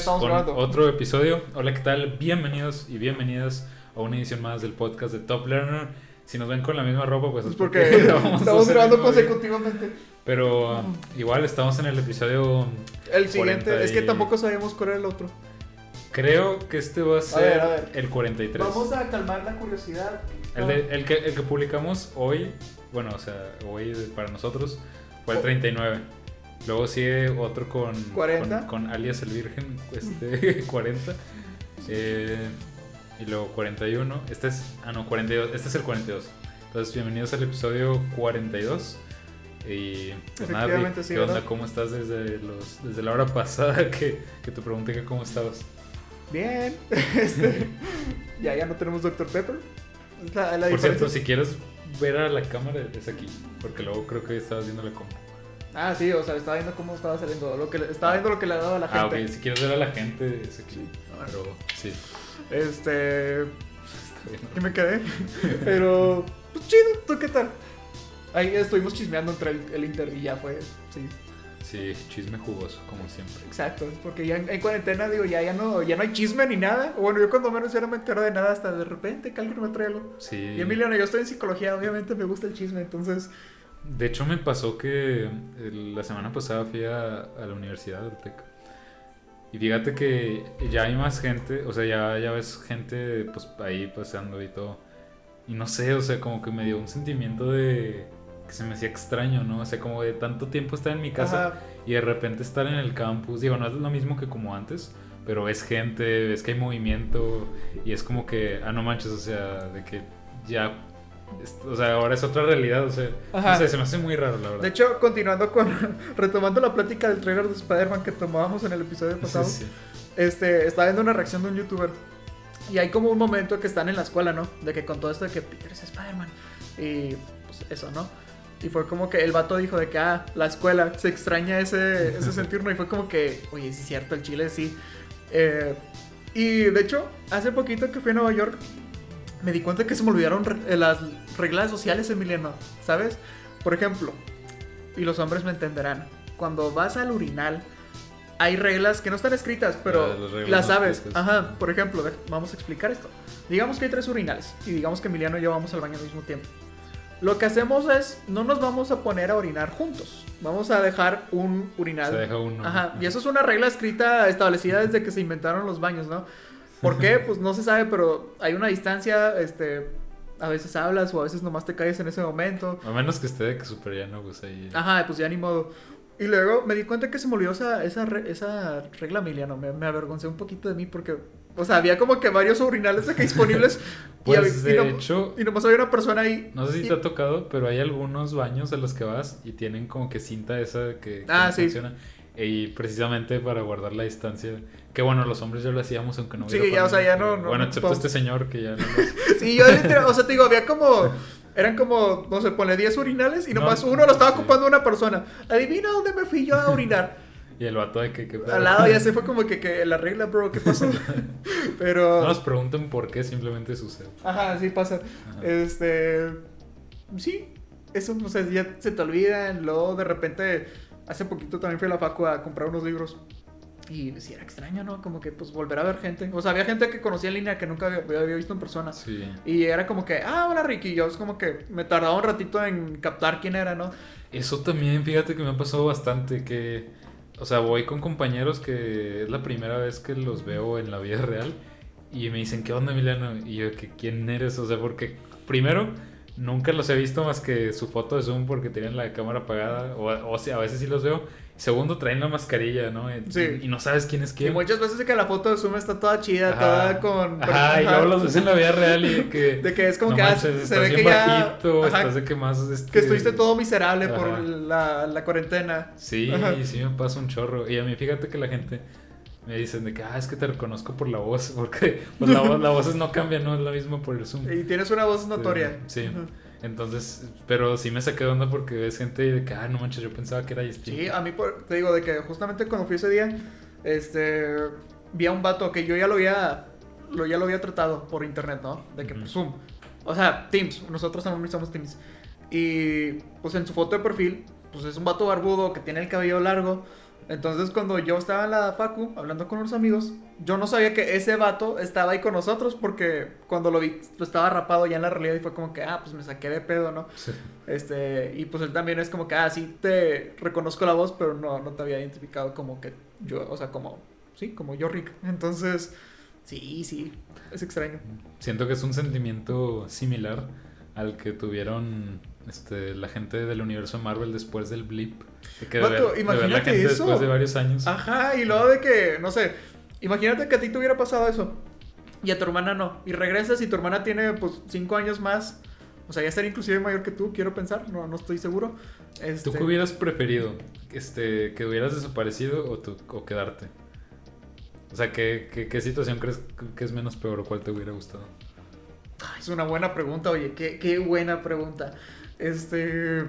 Estamos con grabando. otro episodio. Hola, ¿qué tal? Bienvenidos y bienvenidas a una edición más del podcast de Top Learner. Si nos ven con la misma ropa, pues es porque estamos grabando día. consecutivamente. Pero uh, igual estamos en el episodio. El siguiente, 40 es que tampoco sabemos cuál era el otro. Creo que este va a ser ver, a ver. el 43. Vamos a calmar la curiosidad. El, de- el que, el que publicamos hoy, bueno, o sea, hoy para nosotros, fue el 39. Luego sigue otro con, 40. con, con alias el Virgen, este 40. Eh, y luego 41. Este es, ah, no, 42. Este es el 42. Entonces, bienvenidos al episodio 42. Y pues nada, sí, ¿qué onda? ¿Cómo estás desde, los, desde la hora pasada que, que te pregunté que cómo estabas? Bien. Este, ya, ya no tenemos Dr. Pepper. Es la, la Por cierto, si quieres ver a la cámara, es aquí. Porque luego creo que estabas viendo la compu. Ah, sí, o sea, estaba viendo cómo estaba saliendo. Lo que, estaba viendo lo que le daba a la Ah, gente. ok, si quieres ver a la gente, es aquí. Sí. Pero sí, Este. Y me quedé. Pero. Pues chido, ¿tú qué tal? Ahí estuvimos chismeando entre el, el Inter y ya fue. Sí, Sí, chisme jugoso, como siempre. exacto. Porque ya en, en cuarentena, digo, ya, ya, no, ya no hay chisme ni nada. Bueno, yo cuando menos ya no me entero de nada hasta de repente que alguien me trae algo. Sí. Y Emiliano, yo estoy en psicología, obviamente me gusta el chisme, entonces. De hecho, me pasó que el- la semana pasada fui a, a la universidad del TEC. Y fíjate que ya hay más gente, o sea, ya, ya ves gente pues ahí paseando y todo. Y no sé, o sea, como que me dio un sentimiento de que se me hacía extraño, ¿no? O sea, como de tanto tiempo estar en mi casa. Ajá. Y de repente estar en el campus, digo, no es lo mismo que como antes, pero es gente, ves que hay movimiento y es como que, ah, no manches, o sea, de que ya, o sea, ahora es otra realidad, o sea, no sé, se me hace muy raro, la verdad. De hecho, continuando con. retomando la plática del trailer de Spider-Man que tomábamos en el episodio Sí, pasado. sí. Este, estaba viendo una reacción de un youtuber. Y hay como un momento que están en la escuela, ¿no? De que con todo esto de que Peter es Spider-Man. Y pues eso, ¿no? Y fue como que el vato dijo de que, ah, la escuela, se extraña ese, ese sentir, ¿no? Y fue como que, oye, sí es cierto, el chile sí. Eh, y de hecho, hace poquito que fui a Nueva York, me di cuenta que se me olvidaron re- eh, las reglas sociales, Emiliano, ¿sabes? Por ejemplo, y los hombres me entenderán, cuando vas al urinal, hay reglas que no están escritas, pero Ah, las no sabes. Ajá, por ejemplo, vamos a explicar esto. Digamos que hay tres urinales y digamos que Emiliano y yo vamos al baño al mismo tiempo. Lo que hacemos es, no nos vamos a poner a orinar juntos. Vamos a dejar un urinal. Se deja uno. Ajá, y eso es una regla escrita, establecida desde que se inventaron los baños, ¿no? ¿Por qué? Pues no se sabe, pero hay una distancia, este, a veces hablas o a veces nomás te caes en ese momento. A menos que esté de que super llano, pues ahí. Ajá, pues ya ni modo. Y luego me di cuenta que se me olvidó esa, esa, re- esa regla, Emiliano. Me, me avergoncé un poquito de mí porque, o sea, había como que varios urinales de que disponibles. y, Pues, y de no- hecho- y nomás había una persona ahí. No sé si y- te ha tocado, pero hay algunos baños a los que vas y tienen como que cinta esa que, que Ah, no sí. funciona. Y precisamente para guardar la distancia. Que bueno, los hombres ya lo hacíamos aunque no Sí, hubiera ya, o sea, ya no- no- Bueno, no excepto este señor que ya no lo hace. Sí, yo literal, o sea, te digo, había como. Eran como, no sé, ponle 10 urinales y No, nomás uno lo estaba sí. ocupando una persona. Adivina dónde me fui yo a orinar. Y el vato de que... que Al lado ya se fue como que, que la regla, bro, ¿qué pasó? Pero. No nos pregunten por qué, simplemente sucede. Ajá, sí pasa. Ajá. Este. Sí, eso, no sé, ya se te olvidan. Luego de repente, hace poquito también fui a la Facu a comprar unos libros. Y sí, era extraño, ¿no? Como que pues volver a ver gente. O sea, había gente que conocía en línea que nunca había, había visto en persona. Sí. Y era como que, ah, hola Ricky. Y yo es como que me tardaba un ratito en captar quién era, ¿no? Eso también, fíjate que me ha pasado bastante, que, o sea, voy con compañeros que es la primera vez que los veo en la vida real y me dicen, ¿qué onda, Emiliano? Y yo, que ¿quién eres? O sea, porque primero nunca los he visto más que su foto de Zoom porque tienen la cámara apagada. O, o sea, a veces sí los veo. Segundo, traen la mascarilla, ¿no? Y, Sí. y no sabes quién es Y quién. muchas veces de que la foto de Zoom está toda chida, Ajá. toda con... Ajá, y luego los ves en la vida real y de que. De que es como no que ah, manches, se estás ve bien que ya... bajito, ajá, estás de que más. Este... que estuviste todo miserable por la, la cuarentena. Sí, sí me pasa un chorro. Y a mí fíjate que la gente me dicen de que, ah, es que te reconozco por la voz. Porque pues, la, voz, la voz no cambia, no es la misma por el Zoom. Y tienes una voz notoria. Sí. Entonces, pero sí me saqué de onda porque ves gente de que, ah, no manches, yo pensaba que era distinto. Sí, a mí por- te digo de que justamente cuando fui ese día, este, vi a un vato que yo ya lo había, lo, ya lo había tratado por internet, ¿no? De que pues, Zoom. O sea, Teams, nosotros también usamos Teams. Y pues en su foto de perfil, pues es un vato barbudo que tiene el cabello largo. Entonces cuando yo estaba en la facu hablando con unos amigos, yo no sabía que ese vato estaba ahí con nosotros porque cuando lo vi, lo estaba rapado ya en la realidad y fue como que, ah, pues me saqué de pedo, ¿no? Sí. Este, y pues él también es como que, ah, sí te reconozco la voz, pero no, no te había identificado como que yo, o sea, como, sí, como yo, Rick. Entonces, sí, sí, es extraño. Siento que es un sentimiento similar al que tuvieron este, la gente del universo Marvel después del blip. De que de de ver la imagínate gente eso. después de varios años. Ajá, y luego de que, no sé, imagínate que a ti te hubiera pasado eso y a tu hermana no, y regresas y tu hermana tiene pues cinco años más, o sea, ya estaría inclusive mayor que tú, quiero pensar, no, no estoy seguro. Este, ¿Tú qué hubieras preferido? Este, ¿Que hubieras desaparecido o, tú- o quedarte? O sea, ¿qué, qué, qué situación crees que es menos peor o cuál te hubiera gustado? Es una buena pregunta, oye, qué, qué buena pregunta. Este.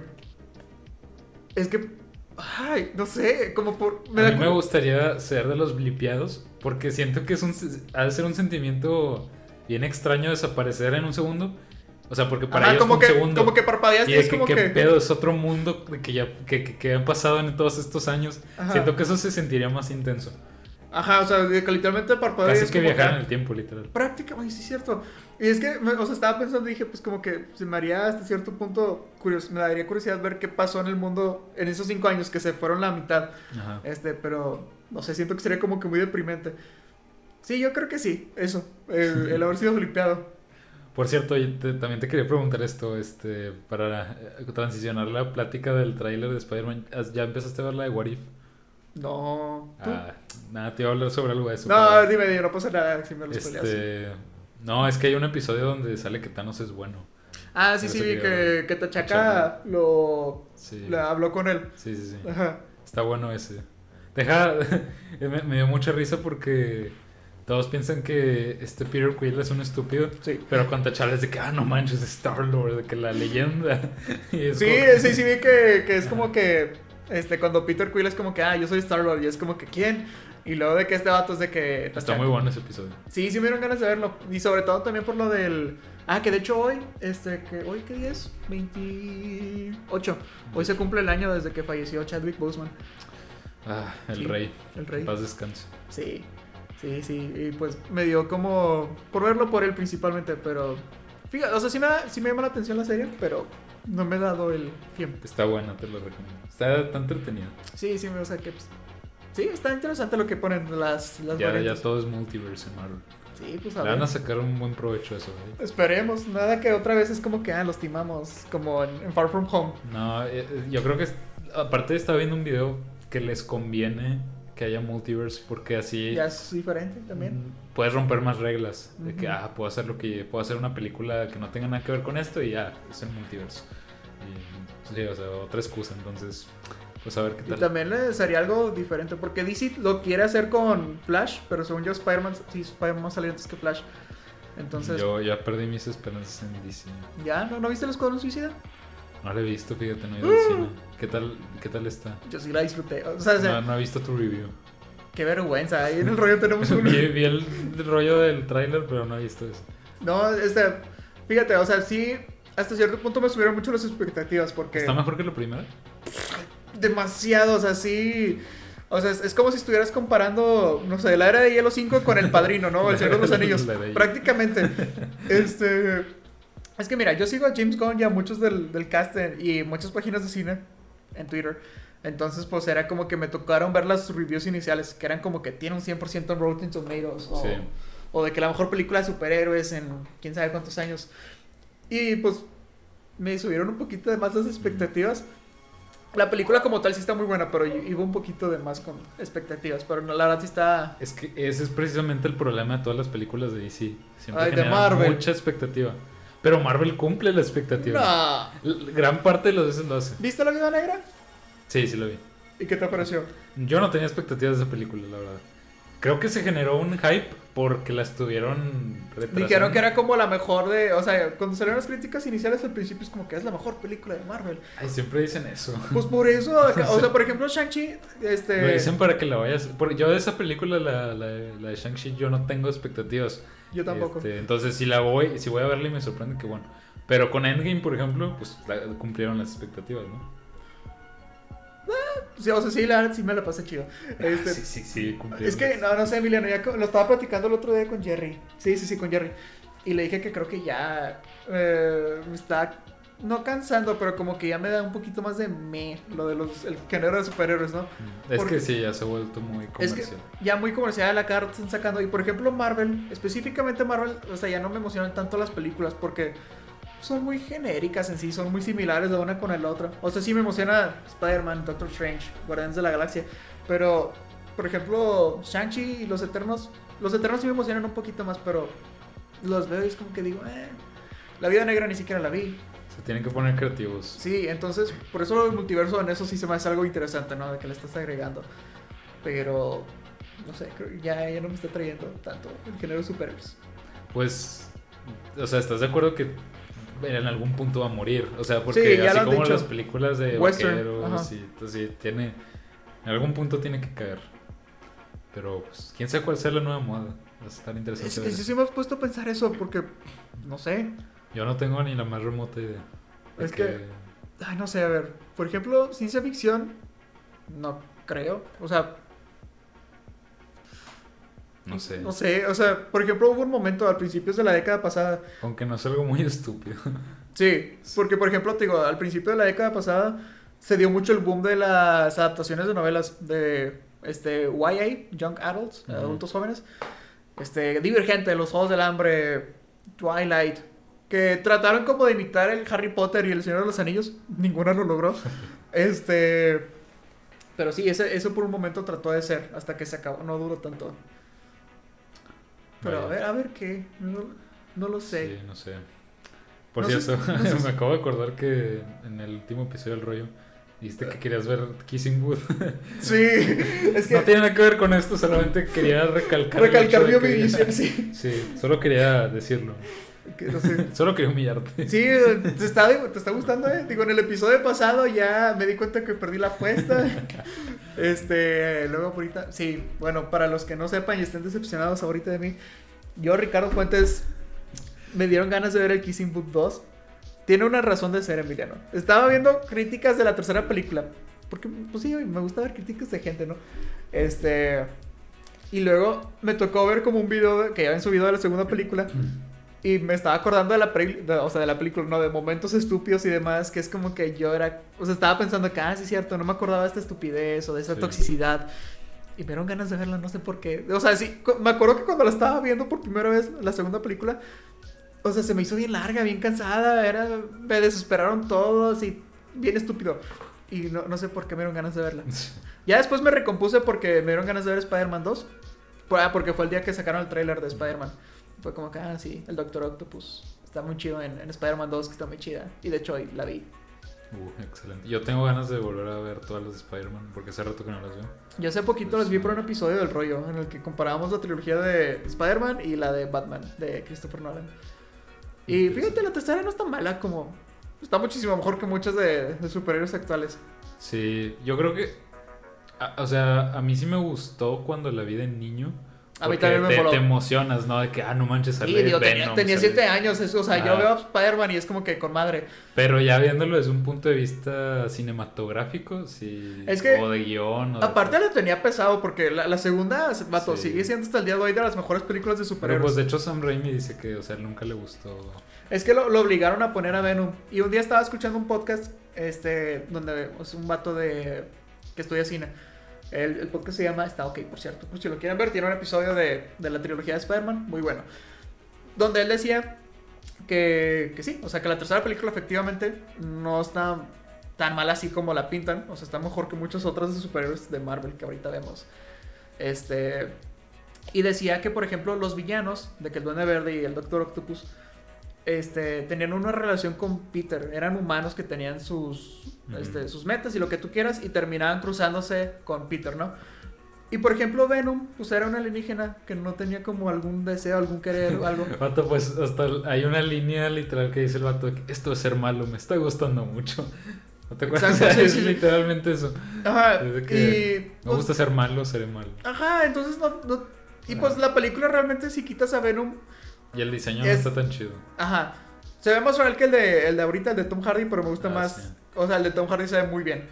Es que. Ay, no sé, como por. a da mí me gustaría ser de los blipeados porque siento que es un, ha de ser un sentimiento bien extraño desaparecer en un segundo. O sea, porque para Ajá, ellos como fue que, un segundo. como que parpadeaste y es que como qué que. pedo es otro mundo que ya que, que, que han pasado en todos estos años. Ajá. Siento que eso se sentiría más intenso. Ajá, o sea, literalmente parpadeas. Casi es que viajar en el tiempo, literal. Prácticamente, sí, es cierto. Y es que, o sea, estaba pensando dije, pues como que se me haría hasta cierto punto curios, me daría curiosidad ver qué pasó en el mundo en esos cinco años que se fueron la mitad. Ajá. Este, pero no sé, siento que sería como que muy deprimente. Sí, yo creo que sí, eso, el, el haber sido flipeado. Por cierto, te- también te quería preguntar esto, este, para eh, transicionar la plática del tráiler de Spider-Man. ¿has- ¿Ya empezaste a ver la de What If? No. Ah, nada, te iba a hablar sobre algo de eso. no, pero, dime, dime, no pasa nada si me lo este, no, es que hay un episodio donde sale que Thanos es bueno. Ah, sí, sí, vi que, que Tachaca lo, Sí, le habló con él. sí, sí. sí. Ajá. Está bueno ese. Deja, me, me dio mucha risa porque todos piensan que este Peter Quill es un estúpido. Sí. Pero con T'Challa es de que, ah, no manches, Star-Lord, de que la leyenda. Sí, como- sí, sí, vi que, que es como que, este, cuando Peter Quill es como que, ah, yo soy Star-Lord, y es como que, ¿quién? Y luego de que este vato es de que... Está muy bueno ese episodio. Sí, sí me dieron ganas de verlo. Y sobre todo también por lo del... Ah, que de hecho hoy, este, que hoy, ¿qué día es? 28. Hoy se cumple el año desde que falleció Chadwick Boseman. Ah, el Sí, rey. el rey. Paz descanse. Sí, sí, sí. Y pues me dio como... Por verlo por él principalmente, pero... Fíjate, o sea, sí me, sí me llama la atención la serie, pero no me he dado el tiempo. Está buena, te lo recomiendo. Está tan entretenido. Sí, sí, o sea que... pues, sí, está interesante lo que ponen las, las Ya, ya todo es multiverse en Marvel. Sí, pues a Le ver. van a sacar un buen provecho a eso. ¿eh? Esperemos, nada que otra vez es como que, ah, los timamos, como en, en Far From Home. No, eh, eh, yo creo que... es- Aparte estaba viendo un video que les conviene que haya multiverse porque así... Ya es diferente también. Mm, Puedes romper más reglas. De que, ah, puedo hacer lo que. Puedo hacer una película que no tenga nada que ver con esto y ya, es el multiverso. Y, sí, o sea, otra excusa. Entonces, pues a ver qué Y tal. también le sería algo diferente, porque DC lo quiere hacer con Flash, pero según yo Spider-Man, sí, Spider-Man va a salir antes que Flash. Entonces, Yo ya perdí mis esperanzas en DC. ¿ya? ¿No, ¿No viste el Escuadrón Suicida? No la he visto, fíjate, no he ido al cine. ¿Qué tal, ¿Qué tal está? Yo sí la disfruté. O sea, o sea, No, no he visto tu review. qué vergüenza. Ahí en el rollo tenemos un... vi, vi el, el rollo del tráiler, pero no he visto eso. No, este, fíjate, o sea, sí, hasta cierto punto me subieron mucho las expectativas, porque... ¿Está mejor que lo primero? demasiado, o sea, sí. O sea, es, es como si estuvieras comparando, no sé, la era de hielo 5 con el padrino, ¿no? El Señor de los Anillos. La. Prácticamente. Este. Es que mira, yo sigo a James Gunn y a muchos del, del cast y muchas páginas de cine en Twitter. Entonces, pues era como que me tocaron ver las reviews iniciales, que eran como que tiene un 100% en Rotten Tomatoes. O, Sí. o de que la mejor película de superhéroes en quién sabe cuántos años. Y pues me subieron un poquito de más las expectativas. La película como tal sí está muy buena, pero iba un poquito de más con expectativas. Pero no, la verdad sí está... Es que ese es precisamente el problema de todas las películas de DC. Siempre Ay, de Marvel. mucha expectativa. Pero Marvel cumple la expectativa. No. Gran parte de los veces lo hace. ¿Viste La Vida Negra? Sí, sí lo vi. ¿Y qué te pareció? Yo no tenía expectativas de esa película, la verdad. Creo que se generó un hype porque la estuvieron retrasando. Dijeron que era como la mejor de... O sea, cuando salieron las críticas iniciales al principio es como que es la mejor película de Marvel. Ay, siempre dicen eso. Pues por eso, o sea, por ejemplo, Shang-Chi, este... Lo dicen para que la vayas. Yo de esa película, la, la, la de Shang-Chi, yo no tengo expectativas. Yo tampoco. Este, entonces, si la voy, si voy a verla y me sorprende, que bueno. Pero con Endgame, por ejemplo, pues la- cumplieron las expectativas, ¿no? Sí, o sea, sí, la verdad sí me la pasé chido. Este, Ah, sí, sí, sí, cumplieron. Es que, no, no sé, Emiliano, ya lo estaba platicando el otro día con Jerry. Sí, sí, sí, con Jerry. Y le dije que creo que ya eh, me está, no cansando, pero como que ya me da un poquito más de me, lo de los, el género de superhéroes, ¿no? Es porque- que sí, ya se ha vuelto muy Es que comercial. ya muy comercial la carta están sacando. Y por ejemplo, Marvel, específicamente Marvel, o sea, ya no me emocionan tanto las películas porque son muy genéricas en sí, son muy similares de una con la otra. O sea, sí me emociona Spider-Man, Doctor Strange, Guardianes de la Galaxia. Pero, por ejemplo, Shang-Chi y los Eternos, los Eternos sí me emocionan un poquito más, pero los veo y es como que digo, eh, la vida negra ni siquiera la vi. Se tienen que poner creativos. Sí, entonces, por eso el multiverso en eso sí se me hace algo interesante, ¿no? De que le estás agregando. Pero, no sé, ya, ya no me está trayendo tanto el género superhéroes. Pues, o sea, ¿estás de acuerdo que en algún punto va a morir? O sea, porque Sí, así lo como dicho. las películas de Western, vaqueros y entonces tiene en algún punto tiene que caer. Pero pues quién sabe cuál sea la nueva moda. Va a estar interesante. Es, es- sí me he puesto a pensar eso porque, no sé. Yo no tengo ni la más remota idea. de Es que- Ay, no sé, a ver. Por ejemplo, ciencia ficción, no creo. O sea, no sé, no sé. O sea, por ejemplo, hubo un momento al principios de la década pasada aunque no es algo muy estúpido. Sí, porque por ejemplo, te digo, al principio de la década pasada se dio mucho el boom de las adaptaciones de novelas de este YA, Young Adults, adultos jóvenes. Este, Divergente, Los Juegos del Hambre, Twilight, que trataron como de imitar el Harry Potter y el Señor de los Anillos, ninguna lo logró. este, pero sí, ese, eso por un momento trató de ser hasta que se acabó, no duró tanto. Pero a ver, a ver qué, no, no lo sé. Sí, no sé. Por No cierto, no sé me acabo de acordar que en el último episodio del rollo dijiste que querías ver Kissing Booth. Sí, es que No tiene nada que ver con esto, solamente quería recalcar. recalcar mi que- sí. Sí, solo quería decirlo. Que no sé. Solo quería humillarte. Sí, te está, te está gustando, ¿eh? Digo, en el episodio pasado ya me di cuenta que perdí la apuesta. Este, luego ahorita, sí, bueno, para los que no sepan y estén decepcionados ahorita de mí, yo, Ricardo Fuentes, me dieron ganas de ver el Kissing Book 2. Tiene una razón de ser, Emiliano. Estaba viendo críticas de la tercera película. Porque, pues sí, me gusta ver críticas de gente, ¿no? Este. Y luego me tocó ver como un video de- que ya habían subido de la segunda película. Y me estaba acordando de la, de- o sea, de la película, ¿no? De momentos estúpidos y demás, que es como que yo era... O sea, estaba pensando que, ah, sí es cierto, no me acordaba de esta estupidez o de esa Sí. toxicidad. Y me dieron ganas de verla, no sé por qué. O sea, sí, me acuerdo que cuando la estaba viendo por primera vez, la segunda película, o sea, se me hizo bien larga, bien cansada, era... Me desesperaron todos y bien estúpido. Y no, no sé por qué me dieron ganas de verla. Ya después me recompuse porque me dieron ganas de ver Spider-Man 2. Por- ah, Porque fue el día que sacaron el tráiler de Spider-Man. Fue como que, ah, sí, el Doctor Octopus está muy chido en, en Spider-Man 2, que está muy chida. Y de hecho, hoy la vi. Uh, excelente. Yo tengo ganas de volver a ver todas las de Spider-Man porque hace rato que no las veo. Yo hace poquito las vi por un episodio del rollo, en el que comparábamos la trilogía de Spider-Man y la de Batman, de Christopher Nolan. Y fíjate, la tercera no está mala, como... Está muchísimo mejor que muchas de, de superhéroes actuales. Sí, yo creo que. a- o sea, a mí sí me gustó cuando la vi de niño. A mí también me te, te emocionas, ¿no? De que, ah, no manches, sale digo, tenía, Venom, tenía sale- siete años, es- o sea, yo Ah. veo a Spider-Man y es como que con madre. Pero ya viéndolo desde un punto de vista cinematográfico, sí. Es que, O de guion. O de- Aparte la tenía pesado porque la, la segunda, vato, Sí. sigue siendo hasta el día de hoy de las mejores películas de Pero superhéroes. pues de hecho Sam Raimi dice que, o sea, nunca le gustó. Es que lo, lo obligaron a poner a Venom. Y un día estaba escuchando un podcast, este, donde es un vato de que estudia cine. El, el podcast se llama Está OK, por cierto. Si lo quieren ver, tiene un episodio de, de la trilogía de Spider-Man, muy bueno. Donde él decía que, que sí, o sea, que la tercera película efectivamente no está tan mal así como la pintan. O sea, está mejor que muchos otros de superhéroes de Marvel que ahorita vemos. Este. Y decía que, por ejemplo, los villanos, de que el Duende Verde y el Doctor Octopus, este, tenían una relación con Peter. Eran humanos que tenían sus, este, sus metas y lo que tú quieras y terminaban cruzándose con Peter, ¿no? Y por ejemplo, Venom, pues era un alienígena que no tenía como algún deseo, algún querer o algo. Vato, pues hasta hay una línea literal que dice el vato: Esto es ser malo, me está gustando mucho. ¿No te acuerdas? Exacto, sí, es sí. literalmente eso. Ajá. Que Y, me pues, gusta ser malo, seré malo. Ajá, entonces no, no- Y pues la película realmente si quitas a Venom, Y el diseño Es- no está tan chido. ajá. Se ve más real que el de, el de ahorita, el de Tom Hardy, pero me gusta Ah, más. sí. O sea, el de Tom Hardy se ve muy bien.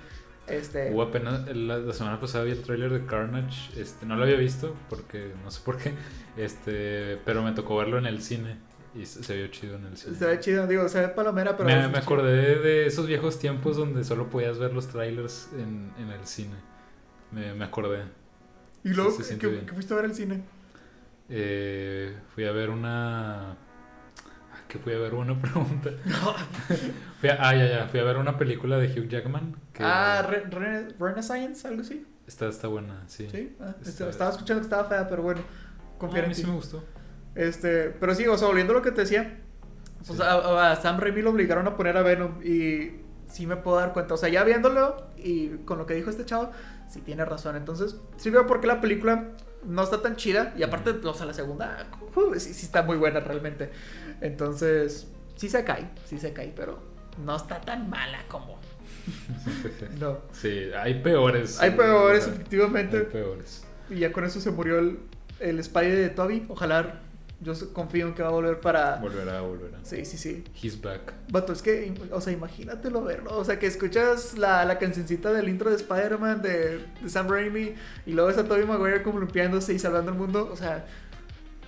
Este. Hubo apenas la, la semana pasada vi el tráiler de Carnage, este no lo había visto porque no sé por qué, este, pero me tocó verlo en el cine y se, se vio chido en el cine. Se ve chido, digo, se ve palomera, pero. me, me acordé de esos viejos tiempos donde solo podías ver los trailers en, en el cine. Me, me acordé. Y luego, se ¿qué, siente bien. qué fuiste a ver al cine? Eh, fui a ver una. ah, ¿Qué fui a ver? Una pregunta. Fui a- ah, ya, ya. Fui a ver una película de Hugh Jackman. Que Ah, Re- Re- Renaissance, algo así. está, está buena, sí. Sí. Ah, Está- este, estaba escuchando que estaba fea, pero bueno. Ah, Confía en mí ti. sí me gustó. Este, pero sí, o sea, volviendo a lo que te decía, pues Sí. a, a Sam Raimi lo obligaron a poner a Venom y sí me puedo dar cuenta, o sea, ya viéndolo y con lo que dijo este chavo, sí tiene razón, entonces sí veo por qué la película no está tan chida y aparte, o sea, la segunda uh, sí, sí está muy buena realmente, entonces sí se cae, sí se cae, pero no está tan mala como, no. Sí, hay peores. Hay peores, efectivamente. Hay peores. Y ya con eso se murió el, el Spidey de Toby. Ojalá, yo confío en que va a volver para... Volverá, volverá. Sí, sí, sí. He's back. Vato, es que, o sea, imagínatelo verlo. O sea, que escuchas la, la cancioncita del intro de Spider-Man de, de Sam Raimi y luego a Tobey Maguire como limpiándose y salvando el mundo. O sea,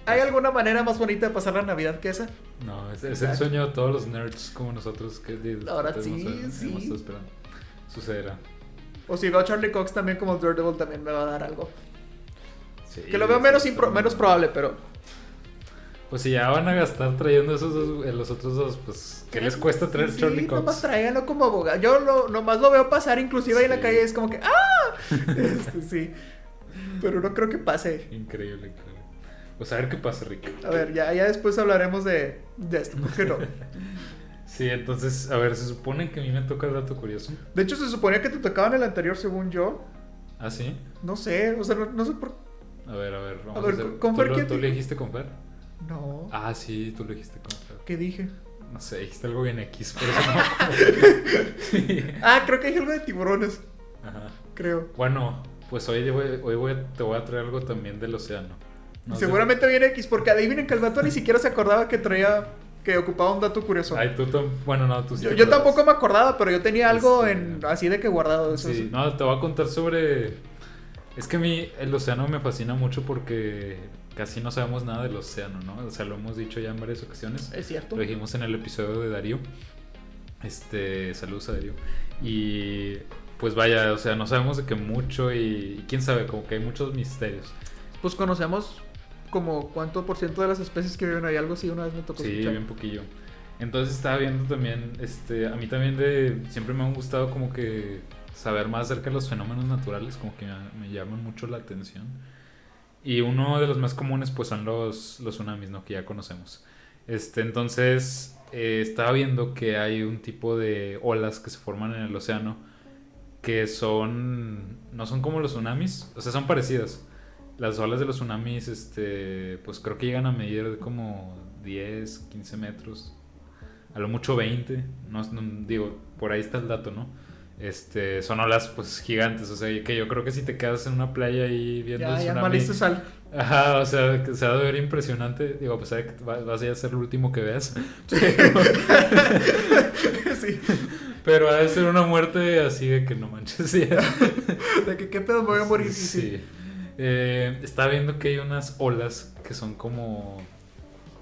¿hay alguna manera más bonita de pasar la Navidad que esa? No, es, es el sueño de todos los nerds como nosotros que de- Ahora sí, sí. estado esperando. Sucederá. O si veo a Charlie Cox también como Daredevil también me va a dar algo. Sí, Que lo veo menos, está menos probable, pero... Pues si ya van a gastar trayendo esos dos, eh, los otros dos, pues ¿qué les cuesta traer Sí, Charlie nomás Cox? tráiganlo como abogado. Yo lo, nomás lo veo pasar inclusive ahí en la calle. Es como que ¡ah! Este, sí. Pero no creo que pase. Increíble, increíble. Pues a ver qué pasa, Rick. A ver, ya, ya después hablaremos de, de esto. ¿Por qué no? Sí, entonces, a ver, se supone que a mí me toca el dato curioso. De hecho, se suponía que te tocaba en el anterior, según yo. ¿Ah, sí? No sé, o sea, no, no sé por A ver, a ver, vamos a, A ver, hacer... ¿con ¿Tú, lo, tú le dijiste con Fer? No. Ah, sí, tú lo dijiste con Fer. ¿Qué dije? No sé, dijiste algo bien X, por eso no. Sí. Ah, creo que dije algo de tiburones. Ajá. Creo. Bueno, pues hoy, voy- hoy voy a- te voy a traer algo también del océano. No Y sé- Seguramente viene X, porque adivinen que el vato ni siquiera se acordaba que traía. que ocupaba un dato curioso. Ay, tú Bueno, no, tú sí. yo, tampoco me acordaba, pero yo tenía algo Este- en así de que guardado. Eso, Sí, sí. no, te voy a contar sobre... Es que a mí el océano me fascina mucho porque casi no sabemos nada del océano, ¿no? O sea, lo hemos dicho ya en varias ocasiones. Es cierto. Lo dijimos en el episodio de Darío. Este, saludos a Darío. Y pues vaya, o sea, no sabemos de qué mucho y, y quién sabe, como que hay muchos misterios. Pues conocemos como cuánto por ciento de las especies que viven ahí, algo así, una vez me tocó Sí, escuchar. bien poquillo. Entonces estaba viendo también, este, a mí también de, siempre me han gustado como que saber más acerca de los fenómenos naturales, como que me, me llaman mucho la atención. Y uno de los más comunes pues son los, los tsunamis, ¿no? Que ya conocemos. Este, entonces eh, estaba viendo que hay un tipo de olas que se forman en el océano que son, no son como los tsunamis, o sea, son parecidas. Las olas de los tsunamis, este, pues creo que llegan a medir como 10, 15 metros, a lo mucho 20, no, no- digo, por ahí está el dato, ¿no? Este, son olas pues gigantes, o sea, que yo creo que si te quedas en una playa ahí viendo Ya, el ya tsunami, sal. Ajá, o sea, que se va a ver impresionante. Digo, a pesar de que va- vas a ser el último que veas. Pero, sí. pero ha de ser una muerte así de que no manches. Sí, De que qué pedo me voy a morir. Sí, sí. Sí. Eh, estaba viendo que hay unas olas que son como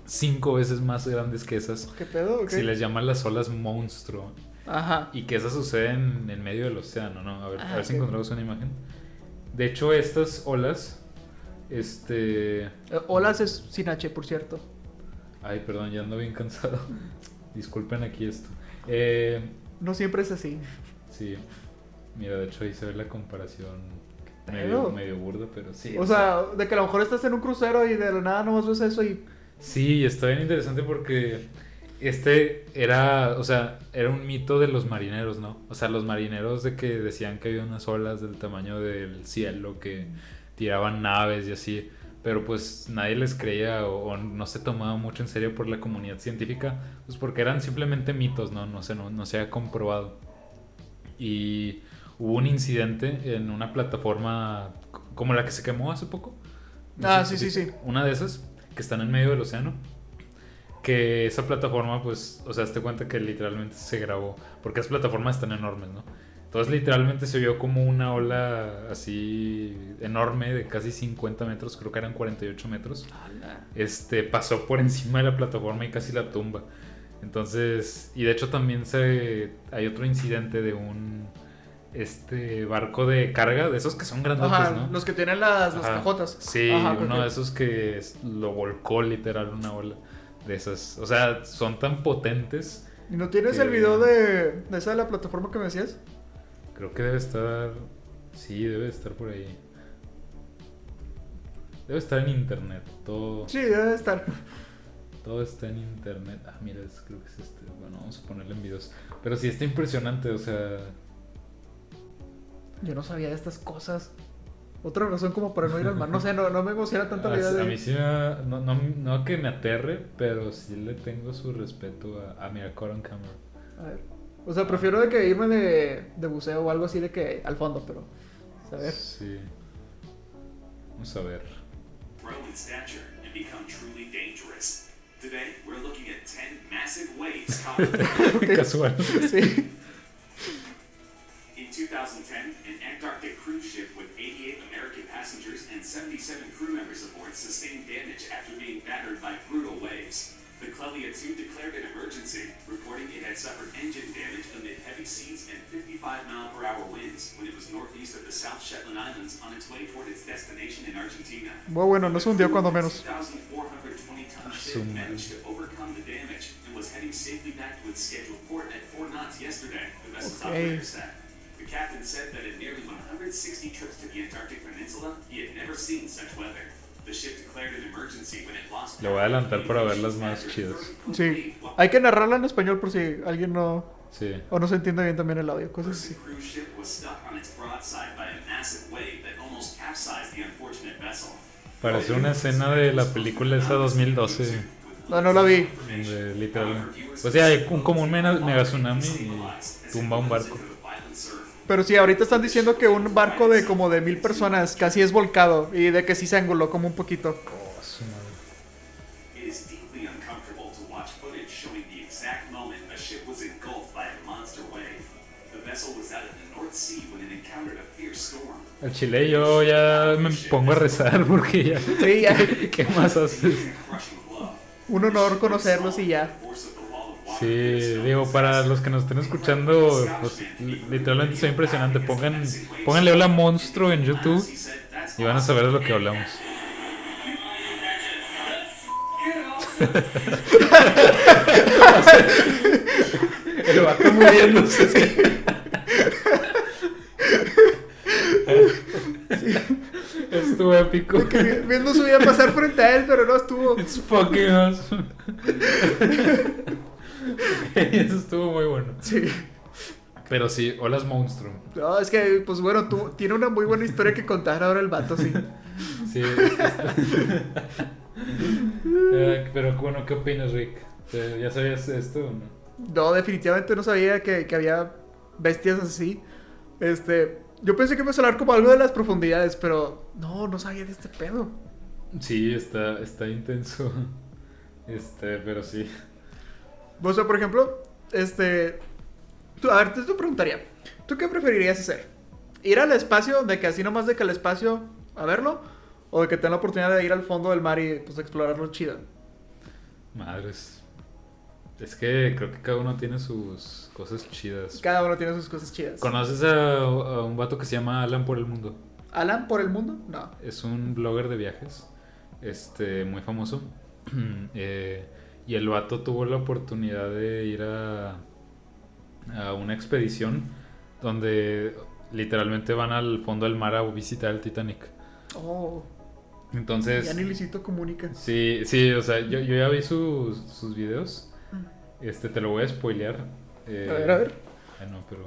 cinco veces más grandes que esas. ¿Qué pedo? ¿Qué? Se les llaman las olas monstruo. Ajá. Y que esas suceden en medio del océano, ¿no? A ver, a ver si encontramos una imagen. De hecho, estas olas, este... Eh, Olas es sin H, por cierto. Ay, perdón, ya ando bien cansado. Disculpen aquí esto. Eh, No siempre es así. sí, mira, de hecho ahí se ve la comparación medio, medio burda, pero sí. O sea, de que a lo mejor estás en un crucero y de la nada nomás ves eso y... Sí, está bien interesante porque este era, o sea, era un mito de los marineros, ¿no? O sea, los marineros de que decían que había unas olas del tamaño del cielo que tiraban naves y así, pero pues nadie les creía o, o no se tomaba mucho en serio por la comunidad científica, pues porque eran simplemente mitos, ¿no? No se, no, no se ha comprobado. Y hubo un incidente en una plataforma como la que se quemó hace poco. Ah, sé sí, sí, sí. Una de esas que están en medio del océano. Que esa plataforma, pues, o sea, te cuenta que literalmente se grabó. Porque esas plataformas están enormes, ¿no? Entonces, literalmente se vio como una ola así enorme de casi 50 metros, creo que eran 48 metros. Este pasó por encima de la plataforma y casi la tumba. Entonces, y de hecho también se hay otro incidente de un este barco de carga, de esos que son grandotes, Ajá, ¿no? los que tienen las, las cajotas. Sí, Ajá, uno de esos que lo volcó literal una ola de esas. O sea, son tan potentes. ¿Y no tienes que- el video de, de esa de la plataforma que me decías? Creo que debe estar. Sí, debe estar por ahí. Debe estar en internet. Todo, Sí, debe de estar. todo está en internet. Ah, mira, es- creo que es este. Bueno, vamos a ponerle en videos. Pero sí está impresionante, o sea. Yo no sabía de estas cosas. Otra razón como para no ir al mar. No sé, no, no me emociona tanto la A, idea a de... mí sí me, no, no, no que me aterre, pero sí le tengo su respeto a, a mira, Coron Camera. A ver. O sea, prefiero de que irme de, de buceo o algo así de que al fondo, pero... A ver. Sí. Vamos a ver. grow in stature and become truly dangerous. Today, we're looking at 10 massive waves casual. Sí. in 2010. An Antarctic cruise ship with 88 American passengers and 77 crew members aboard sustained damage after being battered by brutal waves. The Clelia 2 declared an emergency, reporting it had suffered engine damage amid heavy seas and 55 mile per hour winds when it was northeast of the South Shetland Islands on its way toward its destination in Argentina. Muy bueno, no se hundió cuando menos. 2,420 ton ah, ship managed to overcome the damage and was heading safely back to its scheduled port at 4 knots yesterday, the vessel's Okay. operator said. The captain said that in nearly 160 trips to the Antarctic Peninsula, he had never seen such weather. The ship declared an emergency when it lost Le voy a adelantar para ver las más chidas. Sí. Hay que narrarla en español por si alguien no... Sí. O no se entiende bien también el audio, cosas así. cruise ship was stuck on its broadside by a massive wave that almost capsized the unfortunate vessel. Parece una escena de la película esa 2012. No, no la vi. Donde literal. O sea, hay un, como un mega, mega tsunami y tumba un barco. Pero sí, ahorita están diciendo que un barco de como de mil personas casi es volcado y de que sí se anguló como un poquito. Su madre. It is deeply uncomfortable to watch footage showing the exact moment a ship was engulfed by a monster wave. The vessel was out in the North Sea when it encountered a fierce storm. Al chile yo ya me pongo a rezar porque ya. Sí, ya. ¿Qué más haces? Un honor conocerlos y ya. Sí, digo, para los que nos estén escuchando, pues li- literalmente es impresionante. Pongan, pónganle hola monstruo en YouTube y van a saber de lo que hablamos. El vato muriéndose. Estuvo épico. Que viendo su vida pasar frente a él, pero no estuvo. It's fucking awesome. Eso estuvo muy bueno. Sí. Pero sí, hola monstruo. No, es que, pues bueno, tú, tiene una muy buena historia que contar ahora el vato, sí. Sí. Eh, pero bueno, ¿qué opinas, Rick? ¿Ya sabías esto o no? No, definitivamente no sabía que, que había bestias así. Este, yo pensé que iba a hablar como algo de las profundidades, pero no, no sabía de este pedo. Sí, está, está intenso. Este, pero sí. O sea, por ejemplo, este, tú- a ver, te, te preguntaría, ¿tú qué preferirías hacer? ¿Ir al espacio, de que así nomás de que al espacio a verlo? ¿O de que tenga la oportunidad de ir al fondo del mar y pues explorarlo chido? Madres. Es que creo que cada uno tiene sus cosas chidas. Cada uno tiene sus cosas chidas. ¿Conoces a, a un vato que se llama Alan por el Mundo? ¿Alan por el mundo? No. Es un blogger de viajes, este, muy famoso. Eh, Y el vato tuvo la oportunidad de ir a, a una expedición donde literalmente van al fondo del mar a visitar el Titanic. Oh, Entonces... ya ni Luisito comunica. Sí, sí, o sea, yo, yo ya vi sus, sus videos. Este, te lo voy a spoilear. Eh, A ver, a ver. ah, no, pero...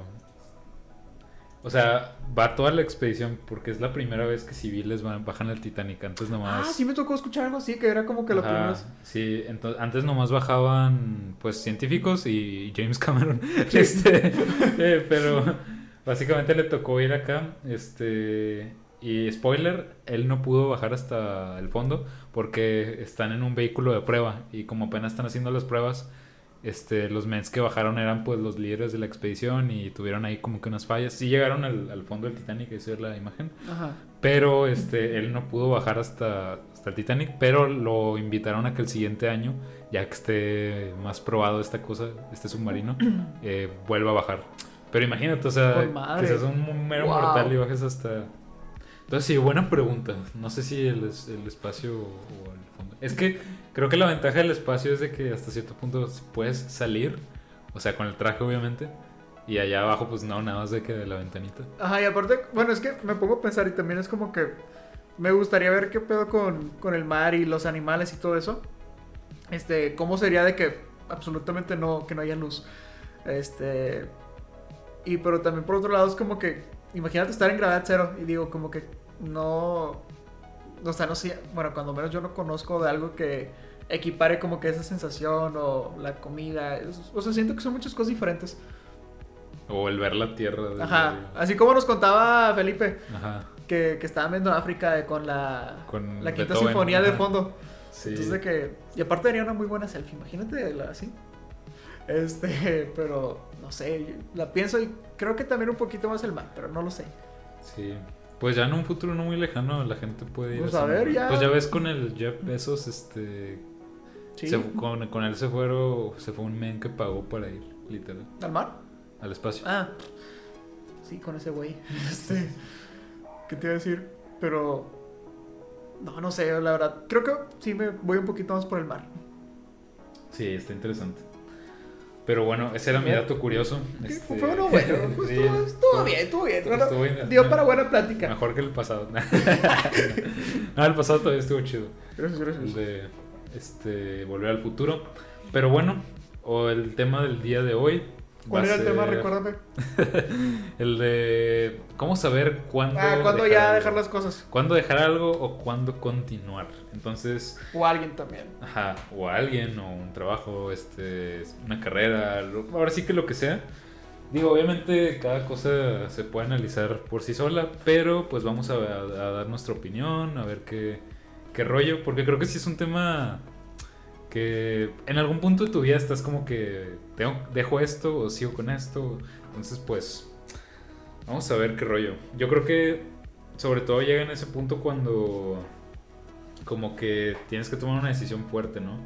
O sea, va toda la expedición porque es la primera vez que civiles van, bajan al Titanic. Antes nomás... Ah, sí me tocó escuchar algo así, que era como que lo Ajá, primero. Sí, entonces, antes nomás bajaban pues científicos y James Cameron. Este, eh, pero básicamente le tocó ir acá. Este, y spoiler, él no pudo bajar hasta el fondo porque están en un vehículo de prueba. Y como apenas están haciendo las pruebas, este, los mens que bajaron eran pues los líderes de la expedición y tuvieron ahí como que unas fallas. Sí llegaron al, al fondo del Titanic, esa es la imagen. Ajá. Pero este, él no pudo bajar hasta, hasta el Titanic, pero lo invitaron a que el siguiente año, ya que esté más probado esta cosa, este submarino, eh, vuelva a bajar. Pero imagínate, o sea, que seas un mero Wow. mortal y bajes hasta... Entonces sí, buena pregunta. No sé si el, el espacio o el fondo. Es que creo que la ventaja del espacio es de que hasta cierto punto puedes salir, o sea, con el traje obviamente, y allá abajo pues no, nada más de que de la ventanita. Ajá, y aparte, bueno, es que me pongo a pensar y también es como que me gustaría ver qué pedo con, con el mar y los animales y todo eso. Este, cómo sería de que absolutamente no, que no haya luz. Este, y pero también por otro lado es como que, imagínate estar en gravedad cero y digo, como que no, o sea, no sé, bueno, cuando menos yo no conozco de algo que equipare como que esa sensación o la comida, o sea, siento que son muchas cosas diferentes. O el ver la tierra. Ajá, así como nos contaba Felipe, Ajá. que, que estaban viendo África de- con la, Con la quinta Beethoven, sinfonía de fondo. Sí. Entonces de que... Y aparte haría una muy buena selfie, imagínate la así. Este, pero no sé, la pienso y creo que también un poquito más el mar, pero no lo sé. Sí. Pues ya en un futuro no muy lejano la gente puede ir Pues a ver, ya. Pues ya ves con el Jeff Bezos, este... Sí, se- con, con él se fueron, se fue un men que pagó para ir, literal, ¿Al mar? al espacio. Ah, sí, con ese güey. Este, ¿qué te iba a decir? Pero, no, no sé, la verdad, creo que sí me voy un poquito más por el mar. Sí, está interesante. Pero bueno, ese era mi dato curioso. Este, Fue uno bueno, pues, sí, estuvo, estuvo bien, estuvo bien. estuvo bien. dio para buena plática. Mejor que el pasado. no, el pasado todavía estuvo chido. Gracias, gracias. de este volver al futuro. Pero bueno, o el tema del día de hoy. ¿Cuál era el tema? Recuérdame. El de cómo saber cuándo. Ah, ¿cuándo dejar ya algo. dejar las cosas? Cuándo dejar algo o cuándo continuar. Entonces, O alguien también. ajá, o alguien, o un trabajo, este, una carrera, lo- ahora sí que lo que sea. Digo, obviamente cada cosa se puede analizar por sí sola, pero pues vamos a, a dar nuestra opinión, a ver qué, qué rollo, porque creo que sí es un tema que en algún punto de tu vida estás como que tengo, dejo esto o sigo con esto, entonces pues vamos a ver qué rollo. Yo creo que sobre todo llega en ese punto cuando como que tienes que tomar una decisión fuerte, ¿no?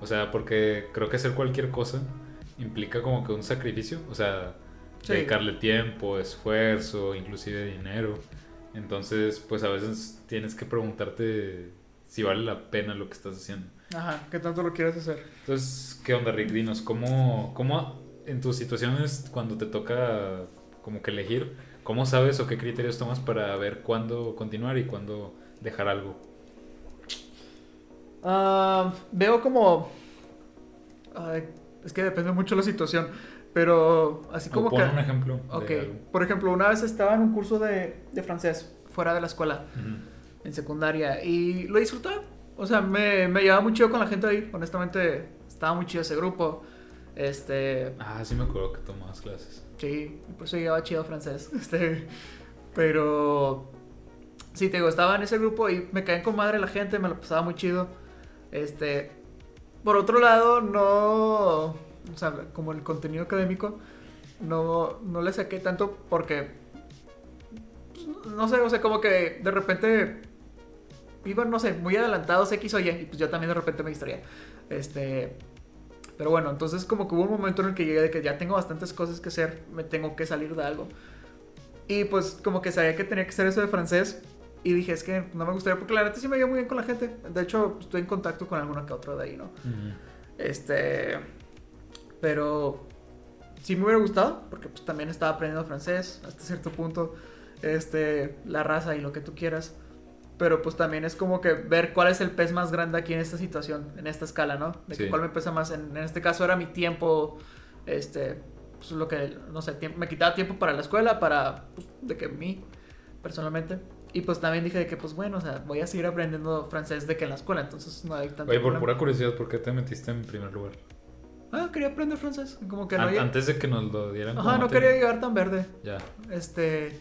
O sea, porque creo que hacer cualquier cosa implica como que un sacrificio, o sea, Sí. dedicarle tiempo, esfuerzo, inclusive dinero. Entonces, pues a veces tienes que preguntarte si vale la pena lo que estás haciendo. Ajá, ¿qué tanto lo quieres hacer? Entonces, ¿qué onda, Rick? Dinos, ¿cómo, cómo en tus situaciones cuando te toca como que elegir, cómo sabes o qué criterios tomas para ver cuándo continuar y cuándo dejar algo? Ah, veo como. Es que depende mucho de la situación. Pero así como pon que. un ejemplo. Ok, por ejemplo, una vez estaba en un curso de, de francés fuera de la escuela, en secundaria, y lo disfrutaba. O sea, me, me llevaba muy chido con la gente ahí. Honestamente, estaba muy chido ese grupo. Este. Ah, sí me acuerdo que tomabas clases. Sí, por eso llevaba chido francés. Este, pero sí, te digo, estaba en ese grupo y me caían con madre la gente, me lo pasaba muy chido. Este, por otro lado, no, o sea, como el contenido académico, no, no le saqué tanto porque, pues, no sé, o sea, como que de repente iban, no sé, muy adelantados X o Y, y pues yo también de repente me distraía. Este, pero bueno, entonces como que hubo un momento en el que llegué de que ya tengo bastantes cosas que hacer, me tengo que salir de algo. Y pues como que sabía que tenía que hacer eso de francés. Y dije, es que no me gustaría porque la neta sí me llevo muy bien con la gente. De hecho, estoy en contacto con alguna que otra de ahí, ¿no? Ujú. Este, pero sí me hubiera gustado, porque pues también estaba aprendiendo francés hasta cierto punto, este, la raza y lo que tú quieras. Pero pues también es como que ver cuál es el pez más grande aquí en esta situación, en esta escala, ¿no? De Sí. cuál me pesa más. En, en este caso era mi tiempo, este, pues lo que, no sé, tiemp- me quitaba tiempo para la escuela, para, pues, de que mí, personalmente. Y pues también dije de que, pues bueno, o sea, voy a seguir aprendiendo francés de que en la escuela, entonces no hay tanto Oye, por problema. pura curiosidad, ¿por qué te metiste en primer lugar? Ah, quería aprender francés, como que no An- Antes de que nos lo dieran. Ajá, no te- quería llegar tan verde. Ya. Este.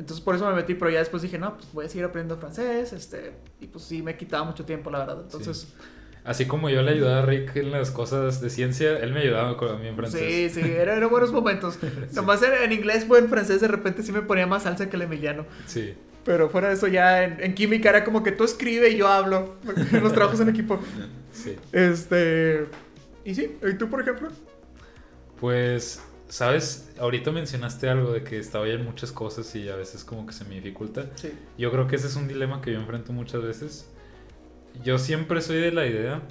Entonces por eso me metí, pero ya después dije, no, pues voy a seguir aprendiendo francés. Este. Y pues sí, me quitaba mucho tiempo, la verdad. Entonces. Así como yo le ayudaba a Rick en las cosas de ciencia, él me ayudaba con mí en Sí, francés. sí, eran eran buenos momentos. Nomás en, en inglés o en francés de repente sí me ponía más salsa que el Emiliano. Sí. Pero fuera de eso ya en, en química era como que tú escribe y yo hablo. En los trabajos en equipo. Sí. Este. Y sí, ¿y tú por ejemplo? Pues, ¿sabes? Ahorita mencionaste algo de que estaba ya en muchas cosas y a veces como que se me dificulta. Sí. Yo creo que ese es un dilema que yo enfrento muchas veces. Yo siempre soy de la idea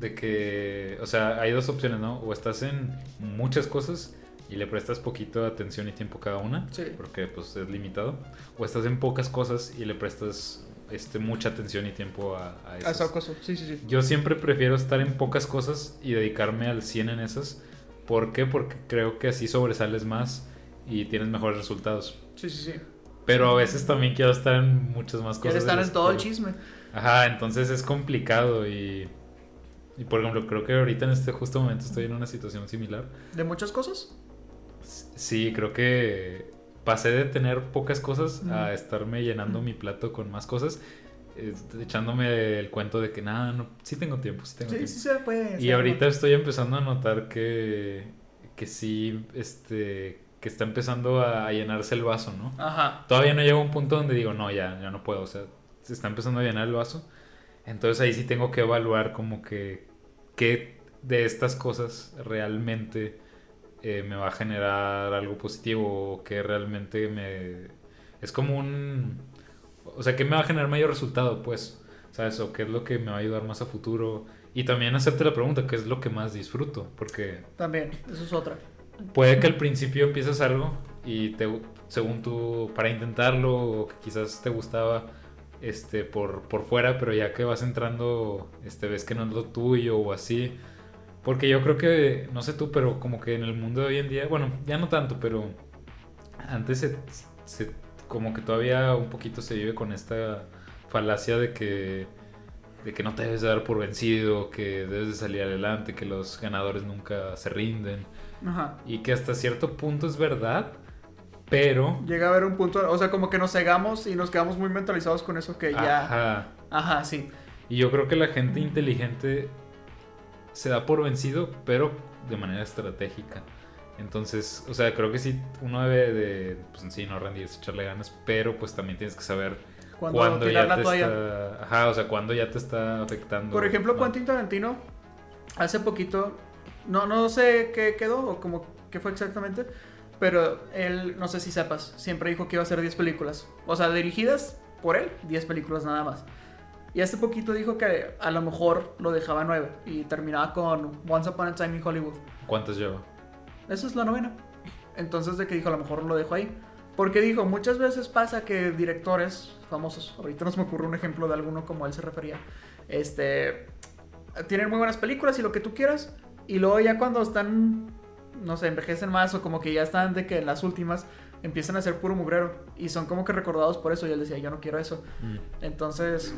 de que, o sea, hay dos opciones, ¿no? O estás en muchas cosas y le prestas poquito de atención y tiempo a cada una, Sí. porque pues es limitado. O estás en pocas cosas y le prestas este, mucha atención y tiempo a, a A esas. esa cosa. Sí, sí, sí. Yo siempre prefiero estar en pocas cosas y dedicarme al 100 en esas. ¿Por qué? Porque creo que así sobresales más y tienes mejores resultados. Sí, sí, sí. Pero a veces también quiero estar en muchas más cosas. Quiere de estar en todo el chisme. Ajá, entonces es complicado y... Y por ejemplo, creo que ahorita en este justo momento estoy en una situación similar. ¿De muchas cosas? Sí, creo que pasé de tener pocas cosas a estarme llenando mi plato con más cosas, echándome el cuento de que nada, no, sí tengo tiempo, sí tengo Sí, tiempo. sí se puede. Y ahorita estoy empezando a notar que, que sí, este, que está empezando a, a llenarse el vaso, ¿no? Ajá. Todavía no llego a un punto donde digo, no, ya, ya no puedo, o sea, se está empezando a llenar el vaso. Entonces ahí sí tengo que evaluar como que qué de estas cosas realmente eh, me va a generar algo positivo o que realmente me... Es como un... O sea, que me va a generar mayor resultado, pues, ¿sabes? O qué es lo que me va a ayudar más a futuro. Y también hacerte la pregunta, ¿qué es lo que más disfruto? Porque También, eso es otra. puede que al principio empieces algo y te, según tú, para intentarlo, o que quizás te gustaba este, por, por fuera, pero ya que vas entrando, este, ves que no es lo tuyo o así. Porque yo creo que, no sé tú, pero como que en el mundo de hoy en día, bueno, ya no tanto, pero antes se, se- como que todavía un poquito se vive con esta falacia de que de que no te debes de dar por vencido, que debes de salir adelante, que los ganadores nunca se rinden Ajá. y que hasta cierto punto es verdad, pero Llega a haber un punto, o sea, como que nos cegamos y nos quedamos muy mentalizados con eso que ya... Ajá, ajá. sí. Y yo creo que la gente inteligente se da por vencido, pero de manera estratégica. Entonces, o sea, creo que sí, uno debe de, pues sí, no rendirse, echarle ganas, pero pues también tienes que saber cuándo ya la te toalla. está... Ajá, o sea, cuándo ya te está afectando. Por ejemplo, más. Quentin Tarantino, hace poquito, no, no sé qué quedó o como qué fue exactamente, pero él, no sé si sepas, siempre dijo que iba a hacer 10 películas. O sea, dirigidas por él, 10 películas nada más. Y hace poquito dijo que a lo mejor lo dejaba 9 y terminaba con Once Upon a Time in Hollywood. ¿Cuántas lleva? Esa es la novena. Entonces, de que dijo, a lo mejor lo dejo ahí. Porque dijo, muchas veces pasa que directores famosos, ahorita no se me ocurre un ejemplo de alguno como él se refería, este, tienen muy buenas películas y lo que tú quieras, y luego ya cuando están, no sé, envejecen más o como que ya están de que en las últimas empiezan a ser puro mugrero y son como que recordados por eso y él decía, yo no quiero eso. Entonces,